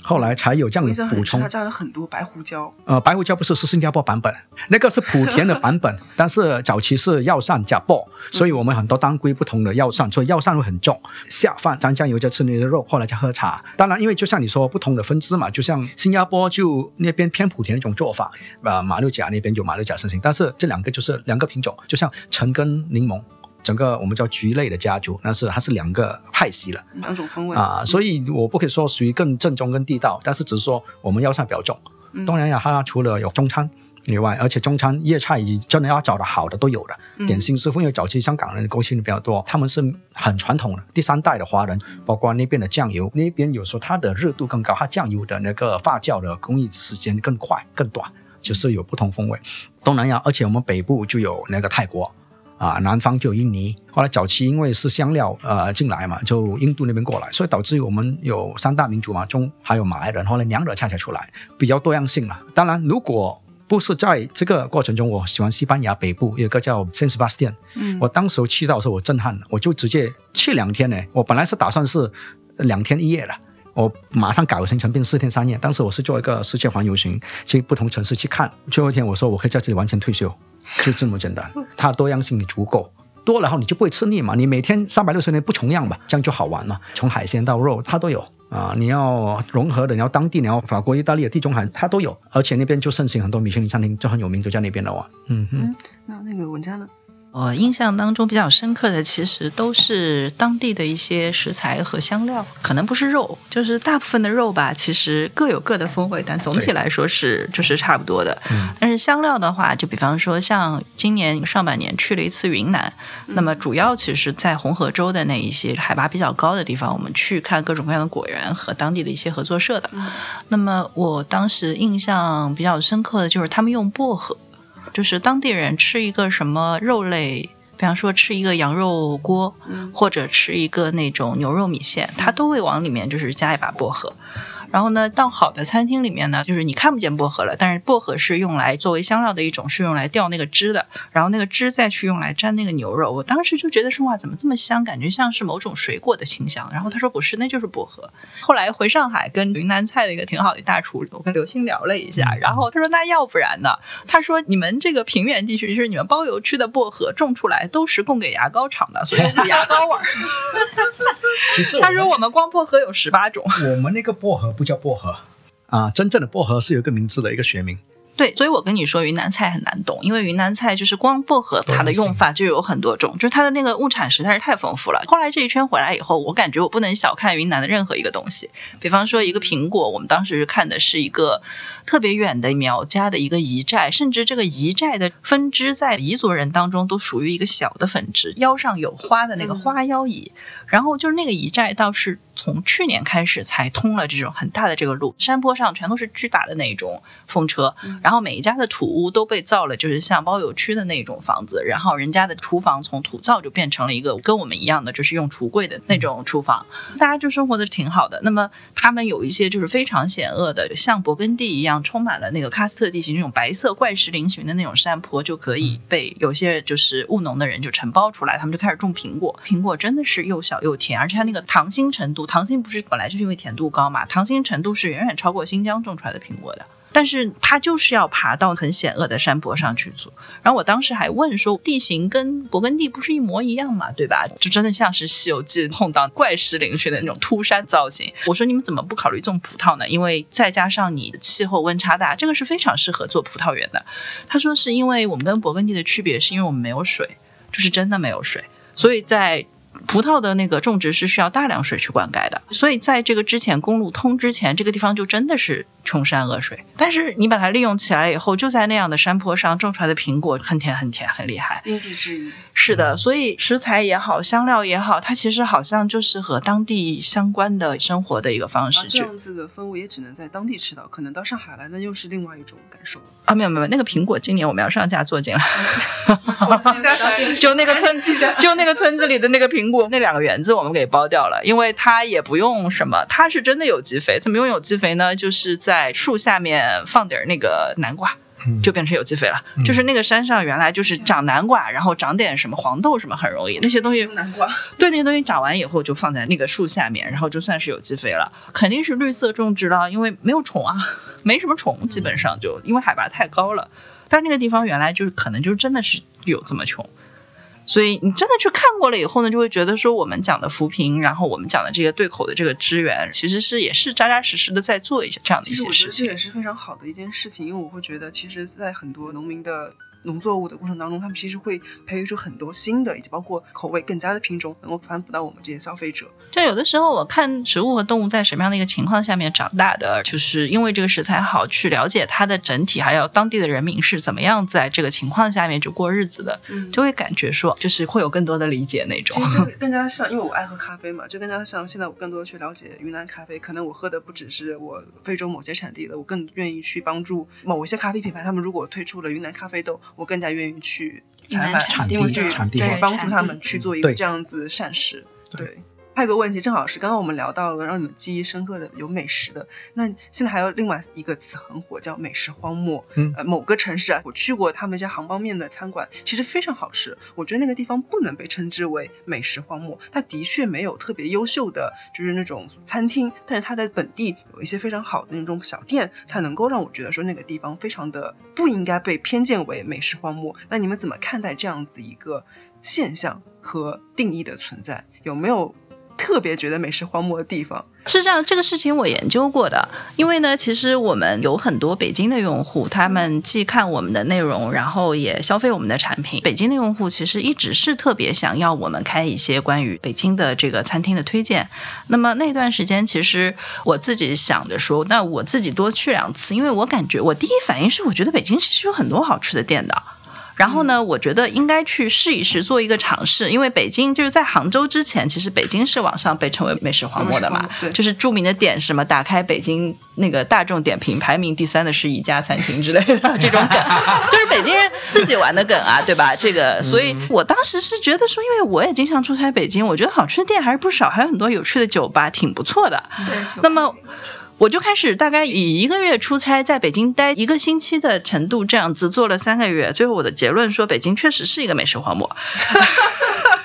后来才有这样的补充，加了很多白胡椒。呃，白胡椒不是是新加坡版本，[LAUGHS] 那个是莆田的版本。[LAUGHS] 但是早期是药膳加爆，所以我们很多当归不同的药膳，所以药膳会很重，下饭沾酱油就吃那些肉，后来再喝茶。当然，因为就像你说，不同的分支嘛，就像新加坡就那边偏莆田那种做法，呃，马六甲那边有马六甲盛行，但是这两个就是两个品种，就像橙跟柠檬。整个我们叫菊类的家族，那是它是两个派系了，两种风味啊，所以我不可以说属于更正宗跟地道，但是只是说我们药膳比较重。东南亚它除了有中餐以外，而且中餐粤菜真的要找的好的都有的。点心师傅因为早期香港人勾心的比较多，他们是很传统的第三代的华人，包括那边的酱油，那边有时候它的热度更高，它酱油的那个发酵的工艺时间更快更短，就是有不同风味。东南亚，而且我们北部就有那个泰国。啊，南方就有印尼，后来早期因为是香料呃进来嘛，就印度那边过来，所以导致我们有三大民族嘛，中还有马来人，后来两者恰恰出来，比较多样性嘛。当然，如果不是在这个过程中，我喜欢西班牙北部有个叫 San Sebastian，嗯，我当时去到的时候我震撼了，我就直接去两天呢，我本来是打算是两天一夜的，我马上改行程变四天三夜，当时我是做一个世界环游行，去不同城市去看，最后一天我说我可以在这里完全退休。就这么简单，它多样性你足够多，然后你就不会吃腻嘛。你每天三百六十天不重样吧，这样就好玩嘛。从海鲜到肉，它都有啊。你要融合的，你要当地，你要法国、意大利的、地中海，它都有。而且那边就盛行很多米其林餐厅，就很有名，就在那边的哇。嗯嗯，那那个文佳呢？我印象当中比较深刻的，其实都是当地的一些食材和香料，可能不是肉，就是大部分的肉吧，其实各有各的风味，但总体来说是就是差不多的。但是香料的话，就比方说像今年上半年去了一次云南，那么主要其实在红河州的那一些海拔比较高的地方，我们去看各种各样的果园和当地的一些合作社的。那么我当时印象比较深刻的就是他们用薄荷。就是当地人吃一个什么肉类，比方说吃一个羊肉锅，或者吃一个那种牛肉米线，他都会往里面就是加一把薄荷。然后呢，到好的餐厅里面呢，就是你看不见薄荷了，但是薄荷是用来作为香料的一种，是用来调那个汁的。然后那个汁再去用来蘸那个牛肉。我当时就觉得说哇，怎么这么香？感觉像是某种水果的清香。然后他说不是，那就是薄荷。后来回上海跟云南菜的一个挺好的大厨，我跟刘星聊了一下，然后他说那要不然呢？他说你们这个平原地区，就是你们包邮区的薄荷种出来都是供给牙膏厂的，所以牙膏味儿。[LAUGHS] 其实他说我们光薄荷有十八种，我们那个薄荷。不叫薄荷啊，真正的薄荷是有一个名字的一个学名，对，所以我跟你说，云南菜很难懂，因为云南菜就是光薄荷它的用法就有很多种，就是它的那个物产实在是太丰富了。后来这一圈回来以后，我感觉我不能小看云南的任何一个东西，比方说一个苹果，我们当时看的是一个特别远的苗家的一个彝寨，甚至这个彝寨的分支在彝族人当中都属于一个小的分支，腰上有花的那个花腰彝，然后就是那个彝寨倒是。从去年开始才通了这种很大的这个路，山坡上全都是巨大的那种风车，然后每一家的土屋都被造了，就是像包邮区的那种房子，然后人家的厨房从土灶就变成了一个跟我们一样的，就是用橱柜的那种厨房，大家就生活的挺好的。那么他们有一些就是非常险恶的，像勃艮第一样充满了那个喀斯特地形那种白色怪石嶙峋的那种山坡，就可以被有些就是务农的人就承包出来，他们就开始种苹果，苹果真的是又小又甜，而且它那个糖心程度。糖心不是本来就是因为甜度高嘛？糖心程度是远远超过新疆种出来的苹果的，但是它就是要爬到很险恶的山坡上去做。然后我当时还问说，地形跟勃艮第不是一模一样嘛？对吧？就真的像是《西游记》[LAUGHS] 碰到怪石嶙峋的那种秃山造型。我说你们怎么不考虑种葡萄呢？因为再加上你气候温差大，这个是非常适合做葡萄园的。他说是因为我们跟勃艮第的区别是因为我们没有水，就是真的没有水，所以在。葡萄的那个种植是需要大量水去灌溉的，所以在这个之前公路通之前，这个地方就真的是穷山恶水。但是你把它利用起来以后，就在那样的山坡上种出来的苹果很甜很甜，很厉害。因地制宜。是的，所以食材也好，香料也好，它其实好像就是和当地相关的生活的一个方式。这样子的氛围也只能在当地吃到，可能到上海来那又是另外一种感受啊！没有没有，那个苹果今年我们要上架做进来，[LAUGHS] 期待 [LAUGHS] 就那个村就那个村子里的那个苹果，那两个园子我们给包掉了，因为它也不用什么，它是真的有机肥。怎么用有机肥呢？就是在树下面放点那个南瓜。就变成有机肥了，就是那个山上原来就是长南瓜，然后长点什么黄豆什么很容易，那些东西南瓜，对那些东西长完以后就放在那个树下面，然后就算是有机肥了，肯定是绿色种植了，因为没有虫啊，[LAUGHS] 没什么虫，基本上就因为海拔太高了，但是那个地方原来就是可能就真的是有这么穷。所以你真的去看过了以后呢，就会觉得说我们讲的扶贫，然后我们讲的这个对口的这个支援，其实是也是扎扎实实的在做一些这样的一些事情。这也是非常好的一件事情，因为我会觉得，其实，在很多农民的。农作物的过程当中，他们其实会培育出很多新的，以及包括口味更加的品种，能够反哺到我们这些消费者。就有的时候，我看植物和动物在什么样的一个情况下面长大的，就是因为这个食材好，去了解它的整体，还有当地的人民是怎么样在这个情况下面就过日子的，就会感觉说，就是会有更多的理解那种。其实就 [LAUGHS] 更加像，因为我爱喝咖啡嘛，就更加像现在我更多去了解云南咖啡。可能我喝的不只是我非洲某些产地的，我更愿意去帮助某一些咖啡品牌，他们如果推出了云南咖啡豆，我更加愿意去。去采访，因为去去帮助他们去做一个这样子善事，对。还有个问题，正好是刚刚我们聊到了让你们记忆深刻的有美食的，那现在还有另外一个词很火，叫美食荒漠。嗯，呃，某个城市啊，我去过他们家杭帮面的餐馆，其实非常好吃。我觉得那个地方不能被称之为美食荒漠，它的确没有特别优秀的就是那种餐厅，但是它在本地有一些非常好的那种小店，它能够让我觉得说那个地方非常的不应该被偏见为美食荒漠。那你们怎么看待这样子一个现象和定义的存在？有没有？特别觉得美食荒漠的地方是这样，这个事情我研究过的。因为呢，其实我们有很多北京的用户，他们既看我们的内容，然后也消费我们的产品。北京的用户其实一直是特别想要我们开一些关于北京的这个餐厅的推荐。那么那段时间，其实我自己想着说，那我自己多去两次，因为我感觉我第一反应是，我觉得北京其实有很多好吃的店的。然后呢，我觉得应该去试一试，做一个尝试。因为北京就是在杭州之前，其实北京是网上被称为美食荒漠的嘛，就是著名的点什么，打开北京那个大众点评排名第三的是一家餐厅之类的这种梗，[LAUGHS] 就是北京人自己玩的梗啊，对吧？这个，所以我当时是觉得说，因为我也经常出差北京，我觉得好吃的店还是不少，还有很多有趣的酒吧，挺不错的。对，那么。我就开始大概以一个月出差在北京待一个星期的程度这样子做了三个月，最后我的结论说北京确实是一个美食荒漠。[LAUGHS]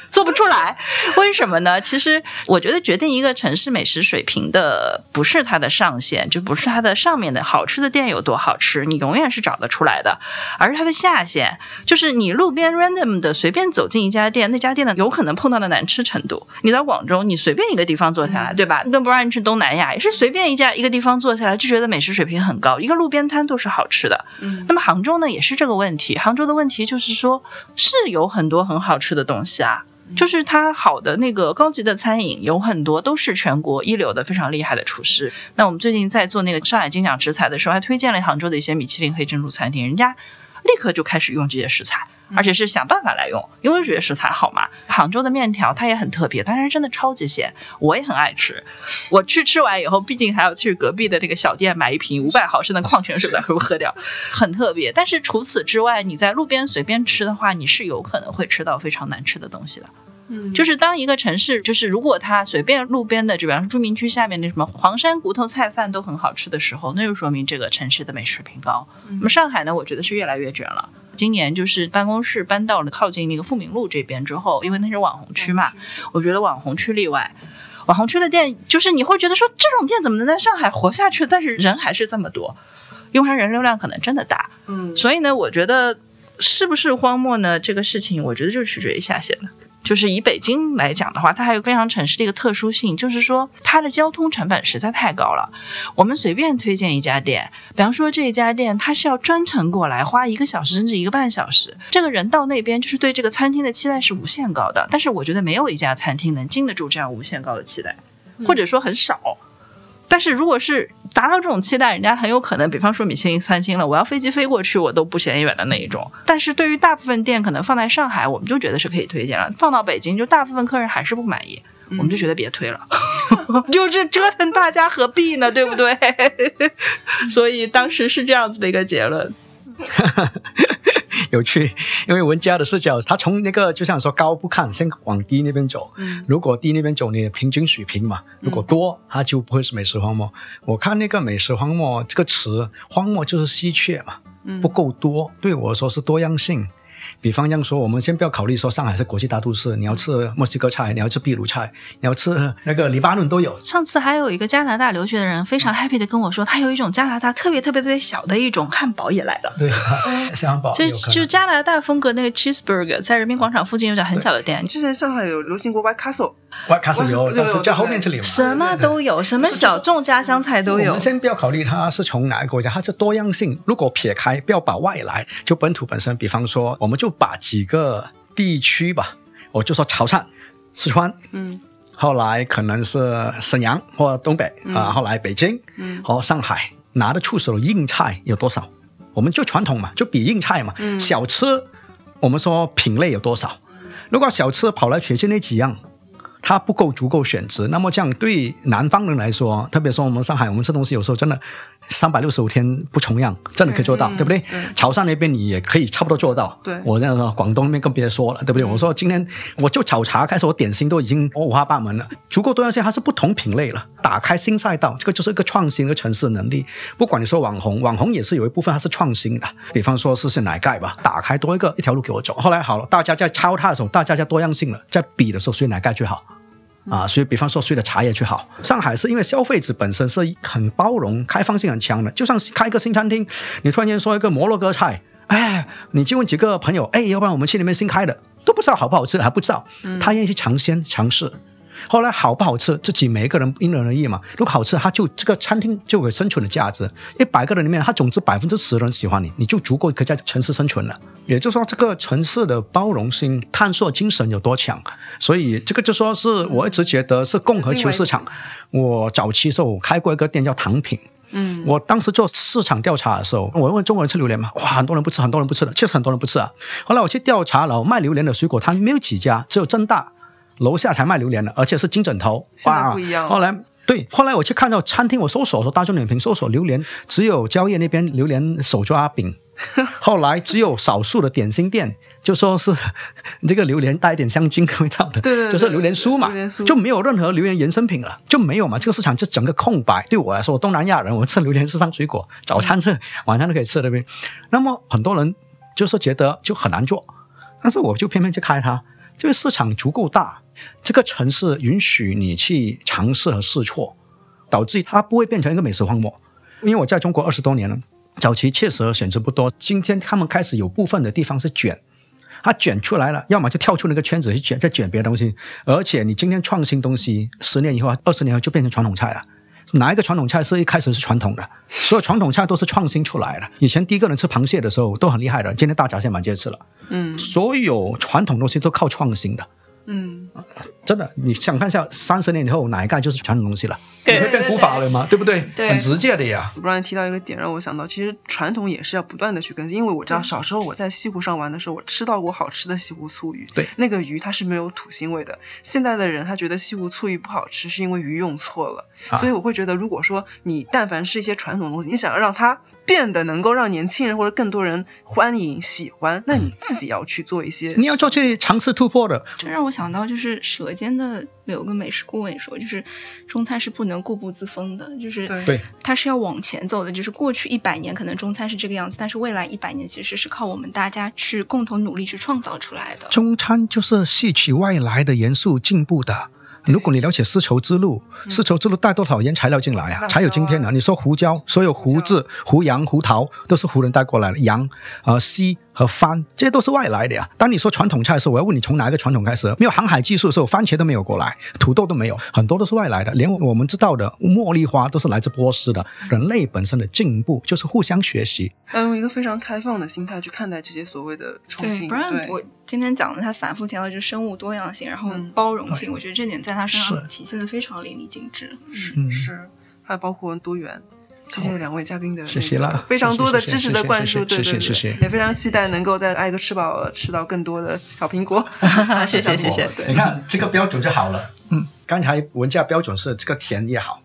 什么呢？其实我觉得决定一个城市美食水平的不是它的上限，就不是它的上面的好吃的店有多好吃，你永远是找得出来的，而是它的下限，就是你路边 random 的随便走进一家店，那家店的有可能碰到的难吃程度。你到广州，你随便一个地方坐下来，对吧？跟不让你去东南亚也是随便一家一个地方坐下来就觉得美食水平很高，一个路边摊都是好吃的。嗯那么杭州呢，也是这个问题。杭州的问题就是说，是有很多很好吃的东西啊，就是它好的那个高级的餐饮有很多都是全国一流的非常厉害的厨师。那我们最近在做那个上海金奖食材的时候，还推荐了杭州的一些米其林黑珍珠餐厅，人家立刻就开始用这些食材。而且是想办法来用，因为觉得食材好嘛。杭州的面条它也很特别，但是真的超级咸，我也很爱吃。我去吃完以后，毕竟还要去隔壁的这个小店买一瓶五百毫升的矿泉水来喝掉，很特别。但是除此之外，你在路边随便吃的话，你是有可能会吃到非常难吃的东西的。嗯就是当一个城市，就是如果它随便路边的，就比方说著名区下面那什么黄山骨头菜饭都很好吃的时候，那就说明这个城市的美食水平高。那么上海呢，我觉得是越来越卷了。今年就是办公室搬到了靠近那个富民路这边之后，因为那是网红区嘛，我觉得网红区例外。网红区的店，就是你会觉得说这种店怎么能在上海活下去？但是人还是这么多，因为它人流量可能真的大。嗯所以呢，我觉得是不是荒漠呢？这个事情，我觉得就是取决于下限的。就是以北京来讲的话，它还有非常城市的一个特殊性，就是说它的交通成本实在太高了。我们随便推荐一家店，比方说这一家店，它是要专程过来花一个小时甚至一个半小时，这个人到那边就是对这个餐厅的期待是无限高的。但是我觉得没有一家餐厅能经得住这样无限高的期待，或者说很少。但是如果是达到这种期待，人家很有可能，比方说米其林三星了，我要飞机飞过去，我都不嫌远的那一种。但是对于大部分店，可能放在上海，我们就觉得是可以推荐了；放到北京，就大部分客人还是不满意，我们就觉得别推了，[LAUGHS] 就是折腾大家何必呢？对不对？[LAUGHS] 所以当时是这样子的一个结论。[LAUGHS] 有趣，因为文家的视角，他从那个就像说高不看，先往低那边走。嗯如果低那边走，你平均水平嘛，如果多，它就不会是美食荒漠。我看那个美食荒漠这个词，荒漠就是稀缺嘛，不够多。对我说是多样性。比方这样说，我们先不要考虑说上海是国际大都市，你要吃墨西哥菜，你要吃秘鲁菜，你要吃 [LAUGHS] 那个黎巴嫩都有。上次还有一个加拿大留学的人非常 happy 的跟我说，他有一种加拿大特别特别特别小的一种汉堡也来了。对，[LAUGHS] 汉堡就就加拿大风格那个 cheeseburger，在人民广场附近有家很小的店，之前上海有流行过 White Castle，外卡是有，有但是在后面这里嘛。什么都有，什么小众家乡菜都有我们。先不要考虑它是从哪个国家，它是多样性。如果撇开，不要把外来，就本土本身，比方说，我们就把几个地区吧，我就说潮汕、四川，嗯后来可能是沈阳或东北啊、后来北京，嗯和上海拿得出手的硬菜有多少？我们就传统嘛，就比硬菜嘛，嗯小吃我们说品类有多少？如果小吃跑来撇去那几样，它不够足够选择，那么这样对南方人来说，特别说我们上海，我们吃东西有时候真的三百六十五天不重样，真的可以做到，对不对？潮汕那边你也可以差不多做到。对我这样说，广东那边更别说了，对不对？我说今天我就炒茶开始，我点心都已经五花八门了，足够多样性，它是不同品类了，打开新赛道，这个就是一个创新的城市能力。不管你说网红，网红也是有一部分它是创新的，比方说是是奶盖吧，打开多一个一条路给我走。后来好了，大家在抄它的时候，大家在多样性了，在比的时候，所以奶盖最好？啊，所以比方说谁的茶叶最好？上海是因为消费者本身是很包容、开放性很强的，就像开一个新餐厅，你突然间说一个摩洛哥菜，哎，你就问几个朋友，哎，要不然我们去那边新开的，都不知道好不好吃，还不知道，他愿意去尝鲜尝试。后来好不好吃，自己每一个人因人而异嘛。如果好吃，他就这个餐厅就有生存的价值。一百个人里面，他总之百分之十人喜欢你，你就足够可以在城市生存了。也就是说，这个城市的包容性、探索精神有多强。所以这个就说是我一直觉得是共和球市场。我早期时候我开过一个店叫糖品。嗯，我当时做市场调查的时候，我问中国人吃榴莲吗？哇，很多人不吃，很多人不吃的，确实很多人不吃啊。后来我去调查了，卖榴莲的水果摊没有几家，只有正大楼下才卖榴莲的，而且是金枕头。现在哇不一样后来对，后来我去看到餐厅，我搜索说大众点评搜索榴莲，只有蕉叶那边榴莲手抓饼，[LAUGHS] 后来只有少数的点心店就说是这个榴莲带一点香精味道的，对对对就是榴莲酥嘛，榴莲酥就没有任何榴莲衍生品了，就没有嘛，这个市场就整个空白。对我来说，东南亚人，我吃榴莲是上水果，早餐吃，晚餐都可以吃，对不对？那么很多人就是觉得就很难做，但是我就偏偏去开它。这个市场足够大，这个城市允许你去尝试和试错，导致它不会变成一个美食荒漠。因为我在中国二十多年了，早期确实选择不多，今天他们开始有部分的地方是卷。它卷出来了，要么就跳出那个圈子去卷，再卷别的东西。而且你今天创新东西，十年以后、二十年后就变成传统菜了。哪一个传统菜是一开始是传统的？所有传统菜都是创新出来的。以前第一个人吃螃蟹的时候都很厉害的，今天大闸蟹满街吃了。嗯所有传统东西都靠创新的，嗯，真的。你想看一下，三十年以后哪一盖就是传统东西了？对你会变古法了吗？对不对？对很直接的呀。不然提到一个点，让我想到，其实传统也是要不断的去更新。因为我知道小时候我在西湖上玩的时候，我吃到过好吃的西湖醋鱼，对那个鱼它是没有土腥味的。现在的人他觉得西湖醋鱼不好吃，是因为鱼用错了。啊所以我会觉得，如果说你但凡是一些传统东西，你想要让它变得能够让年轻人或者更多人欢迎喜欢，那你自己要去做一些，你要做去尝试突破的，这让我想到，就是《舌尖》的有个美食顾问说，就是中餐是不能固步自封的，就是对对它是要往前走的。就是过去一百年可能中餐是这个样子，但是未来一百年其实是靠我们大家去共同努力去创造出来的。中餐就是吸取外来的元素进步的。如果你了解丝绸之路，丝绸之路带多少原材料进来啊，才有今天啊。你说胡椒，所有胡字、胡杨、胡桃都是胡人带过来的，杨、呃西和番这些都是外来的呀。当你说传统菜的时候，我要问你从哪一个传统开始？没有航海技术的时候，番茄都没有过来，土豆都没有，很多都是外来的。连我们知道的茉莉花都是来自波斯的。人类本身的进步就是互相学习。要用一个非常开放的心态去看待这些所谓的创，新。不然我今天讲的，他反复提到就是生物多样性，然后嗯包容性，我觉得这点在他身上体现的非常淋漓尽致。是嗯是，还包括多元。谢谢两位嘉宾的谢谢那个啦非常多的知识的灌输，谢谢对对对，也非常期待能够在挨个吃饱了吃到更多的小苹果。[LAUGHS] 谢谢谢谢你看这个标准就好了。嗯，刚才文家标准是这个甜也好，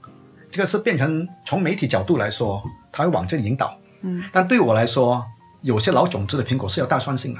这个是变成从媒体角度来说，它会往这里引导。嗯，但对我来说，有些老种子的苹果是有大酸性的。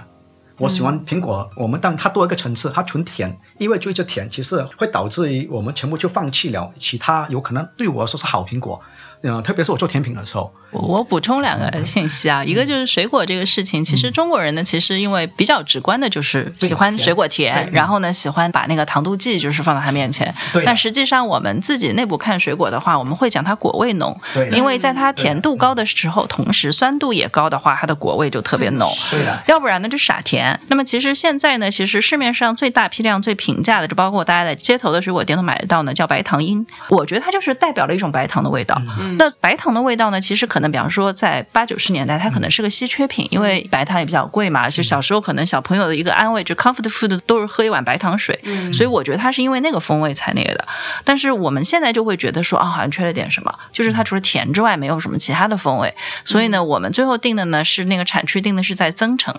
我喜欢苹果，我们但它多一个层次，它纯甜，因为追着甜，其实会导致于我们全部就放弃了其他有可能对我来说是好苹果。嗯，特别是我做甜品的时候，我我补充两个信息啊，一个就是水果这个事情，其实中国人呢，其实因为比较直观的就是喜欢水果甜，对然后呢喜欢把那个糖度计就是放到他面前对，但实际上我们自己内部看水果的话，我们会讲它果味浓，对因为在它甜度高的时候，同时酸度也高的话，它的果味就特别浓。是的，要不然呢就傻甜。那么其实现在呢，其实市面上最大批量、最平价的，就包括大家在街头的水果店都买得到呢，叫白糖樱。我觉得它就是代表了一种白糖的味道。那白糖的味道呢，其实可能比方说在八九十年代，它可能是个稀缺品，因为白糖也比较贵嘛。就小时候可能小朋友的一个安慰，就 comfort food 都是喝一碗白糖水。所以我觉得它是因为那个风味才那个的。但是我们现在就会觉得说，啊，好像缺了点什么，就是它除了甜之外，没有什么其他的风味。所以呢，我们最后定的呢是那个产区定的是在增城。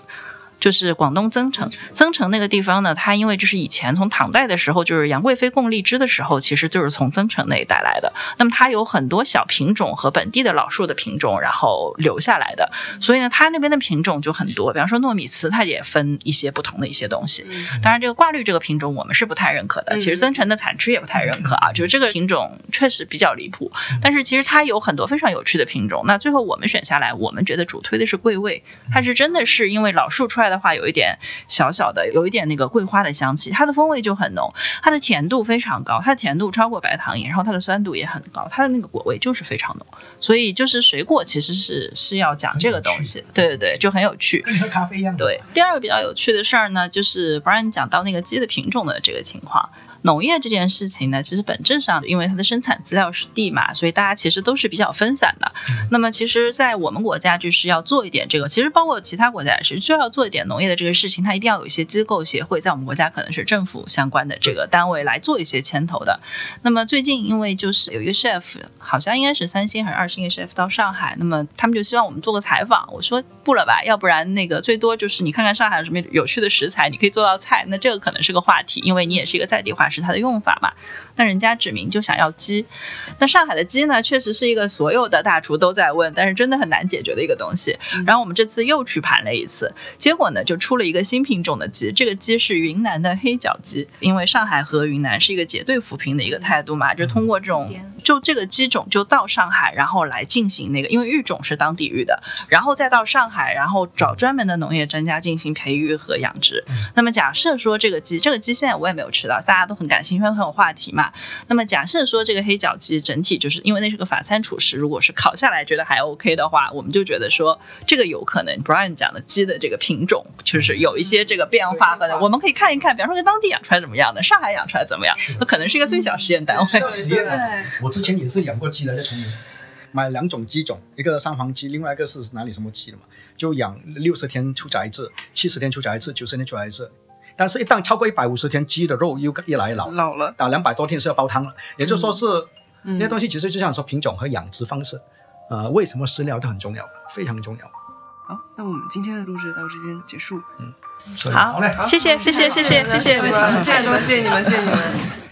就是广东增城，增城那个地方呢，它因为就是以前从唐代的时候，就是杨贵妃供荔枝的时候，其实就是从增城那里带来的。那么它有很多小品种和本地的老树的品种，然后留下来的。所以呢，它那边的品种就很多，比方说糯米糍，它也分一些不同的一些东西。当然，这个挂绿这个品种我们是不太认可的，其实增城的产区也不太认可啊，就是这个品种确实比较离谱。但是其实它有很多非常有趣的品种。那最后我们选下来，我们觉得主推的是桂味，它是真的是因为老树出来的话，有一点小小的，有一点那个桂花的香气，它的风味就很浓，它的甜度非常高，它的甜度超过白糖饮，然后它的酸度也很高，它的那个果味就是非常浓。所以就是水果其实是是要讲这个东西，对对对，就很有趣。跟你喝咖啡一样。对，第二个比较有趣的事儿呢，就是 Brian 讲到那个鸡的品种的这个情况。农业这件事情呢，其实本质上因为它的生产资料是地嘛，所以大家其实都是比较分散的。那么其实，在我们国家就是要做一点这个，其实包括其他国家也是，就要做一点农业的这个事情，它一定要有一些机构协会，在我们国家可能是政府相关的这个单位来做一些牵头的。那么最近因为就是有一个 chef，好像应该是三星还是二星的 chef 到上海，那么他们就希望我们做个采访。我说不了吧，要不然那个最多就是你看看上海有什么有趣的食材，你可以做道菜，那这个可能是个话题，因为你也是一个在地化法是它的用法嘛。那人家指明就想要鸡，那上海的鸡呢，确实是一个所有的大厨都在问，但是真的很难解决的一个东西。然后我们这次又去盘了一次，结果呢就出了一个新品种的鸡，这个鸡是云南的黑脚鸡，因为上海和云南是一个结对扶贫的一个态度嘛，就通过这种就这个鸡种就到上海，然后来进行那个，因为育种是当地育的，然后再到上海，然后找专门的农业专家进行培育和养殖。那么假设说这个鸡，这个鸡现在我也没有吃到，大家都很感兴趣，很有话题嘛。那么假设说这个黑脚鸡整体就是因为那是个法餐厨师，如果是烤下来觉得还 OK 的话，我们就觉得说这个有可能 Brian 讲的鸡的这个品种就是有一些这个变化和我们可以看一看，比方说跟当地养出来怎么样的，上海养出来怎么样，那可能是一个最小实验单位。实验我之前也是养过鸡的，在崇明买两种鸡种，一个三黄鸡，另外一个是哪里什么鸡的嘛，就养六十天出崽一次，七十天出崽一次，九十天出崽一次。但是，一旦超过一百五十天，鸡的肉又越来越老，老了，打两百多天是要煲汤了。也就是说，是这些东西其实就像说品种和养殖方式，呃，为什么饲料都很重要，非常重要。好，那我们今天的录制到这边结束。嗯，好，好嘞，谢谢，谢谢，谢谢，谢谢，谢谢你们，谢谢你们，谢谢你们。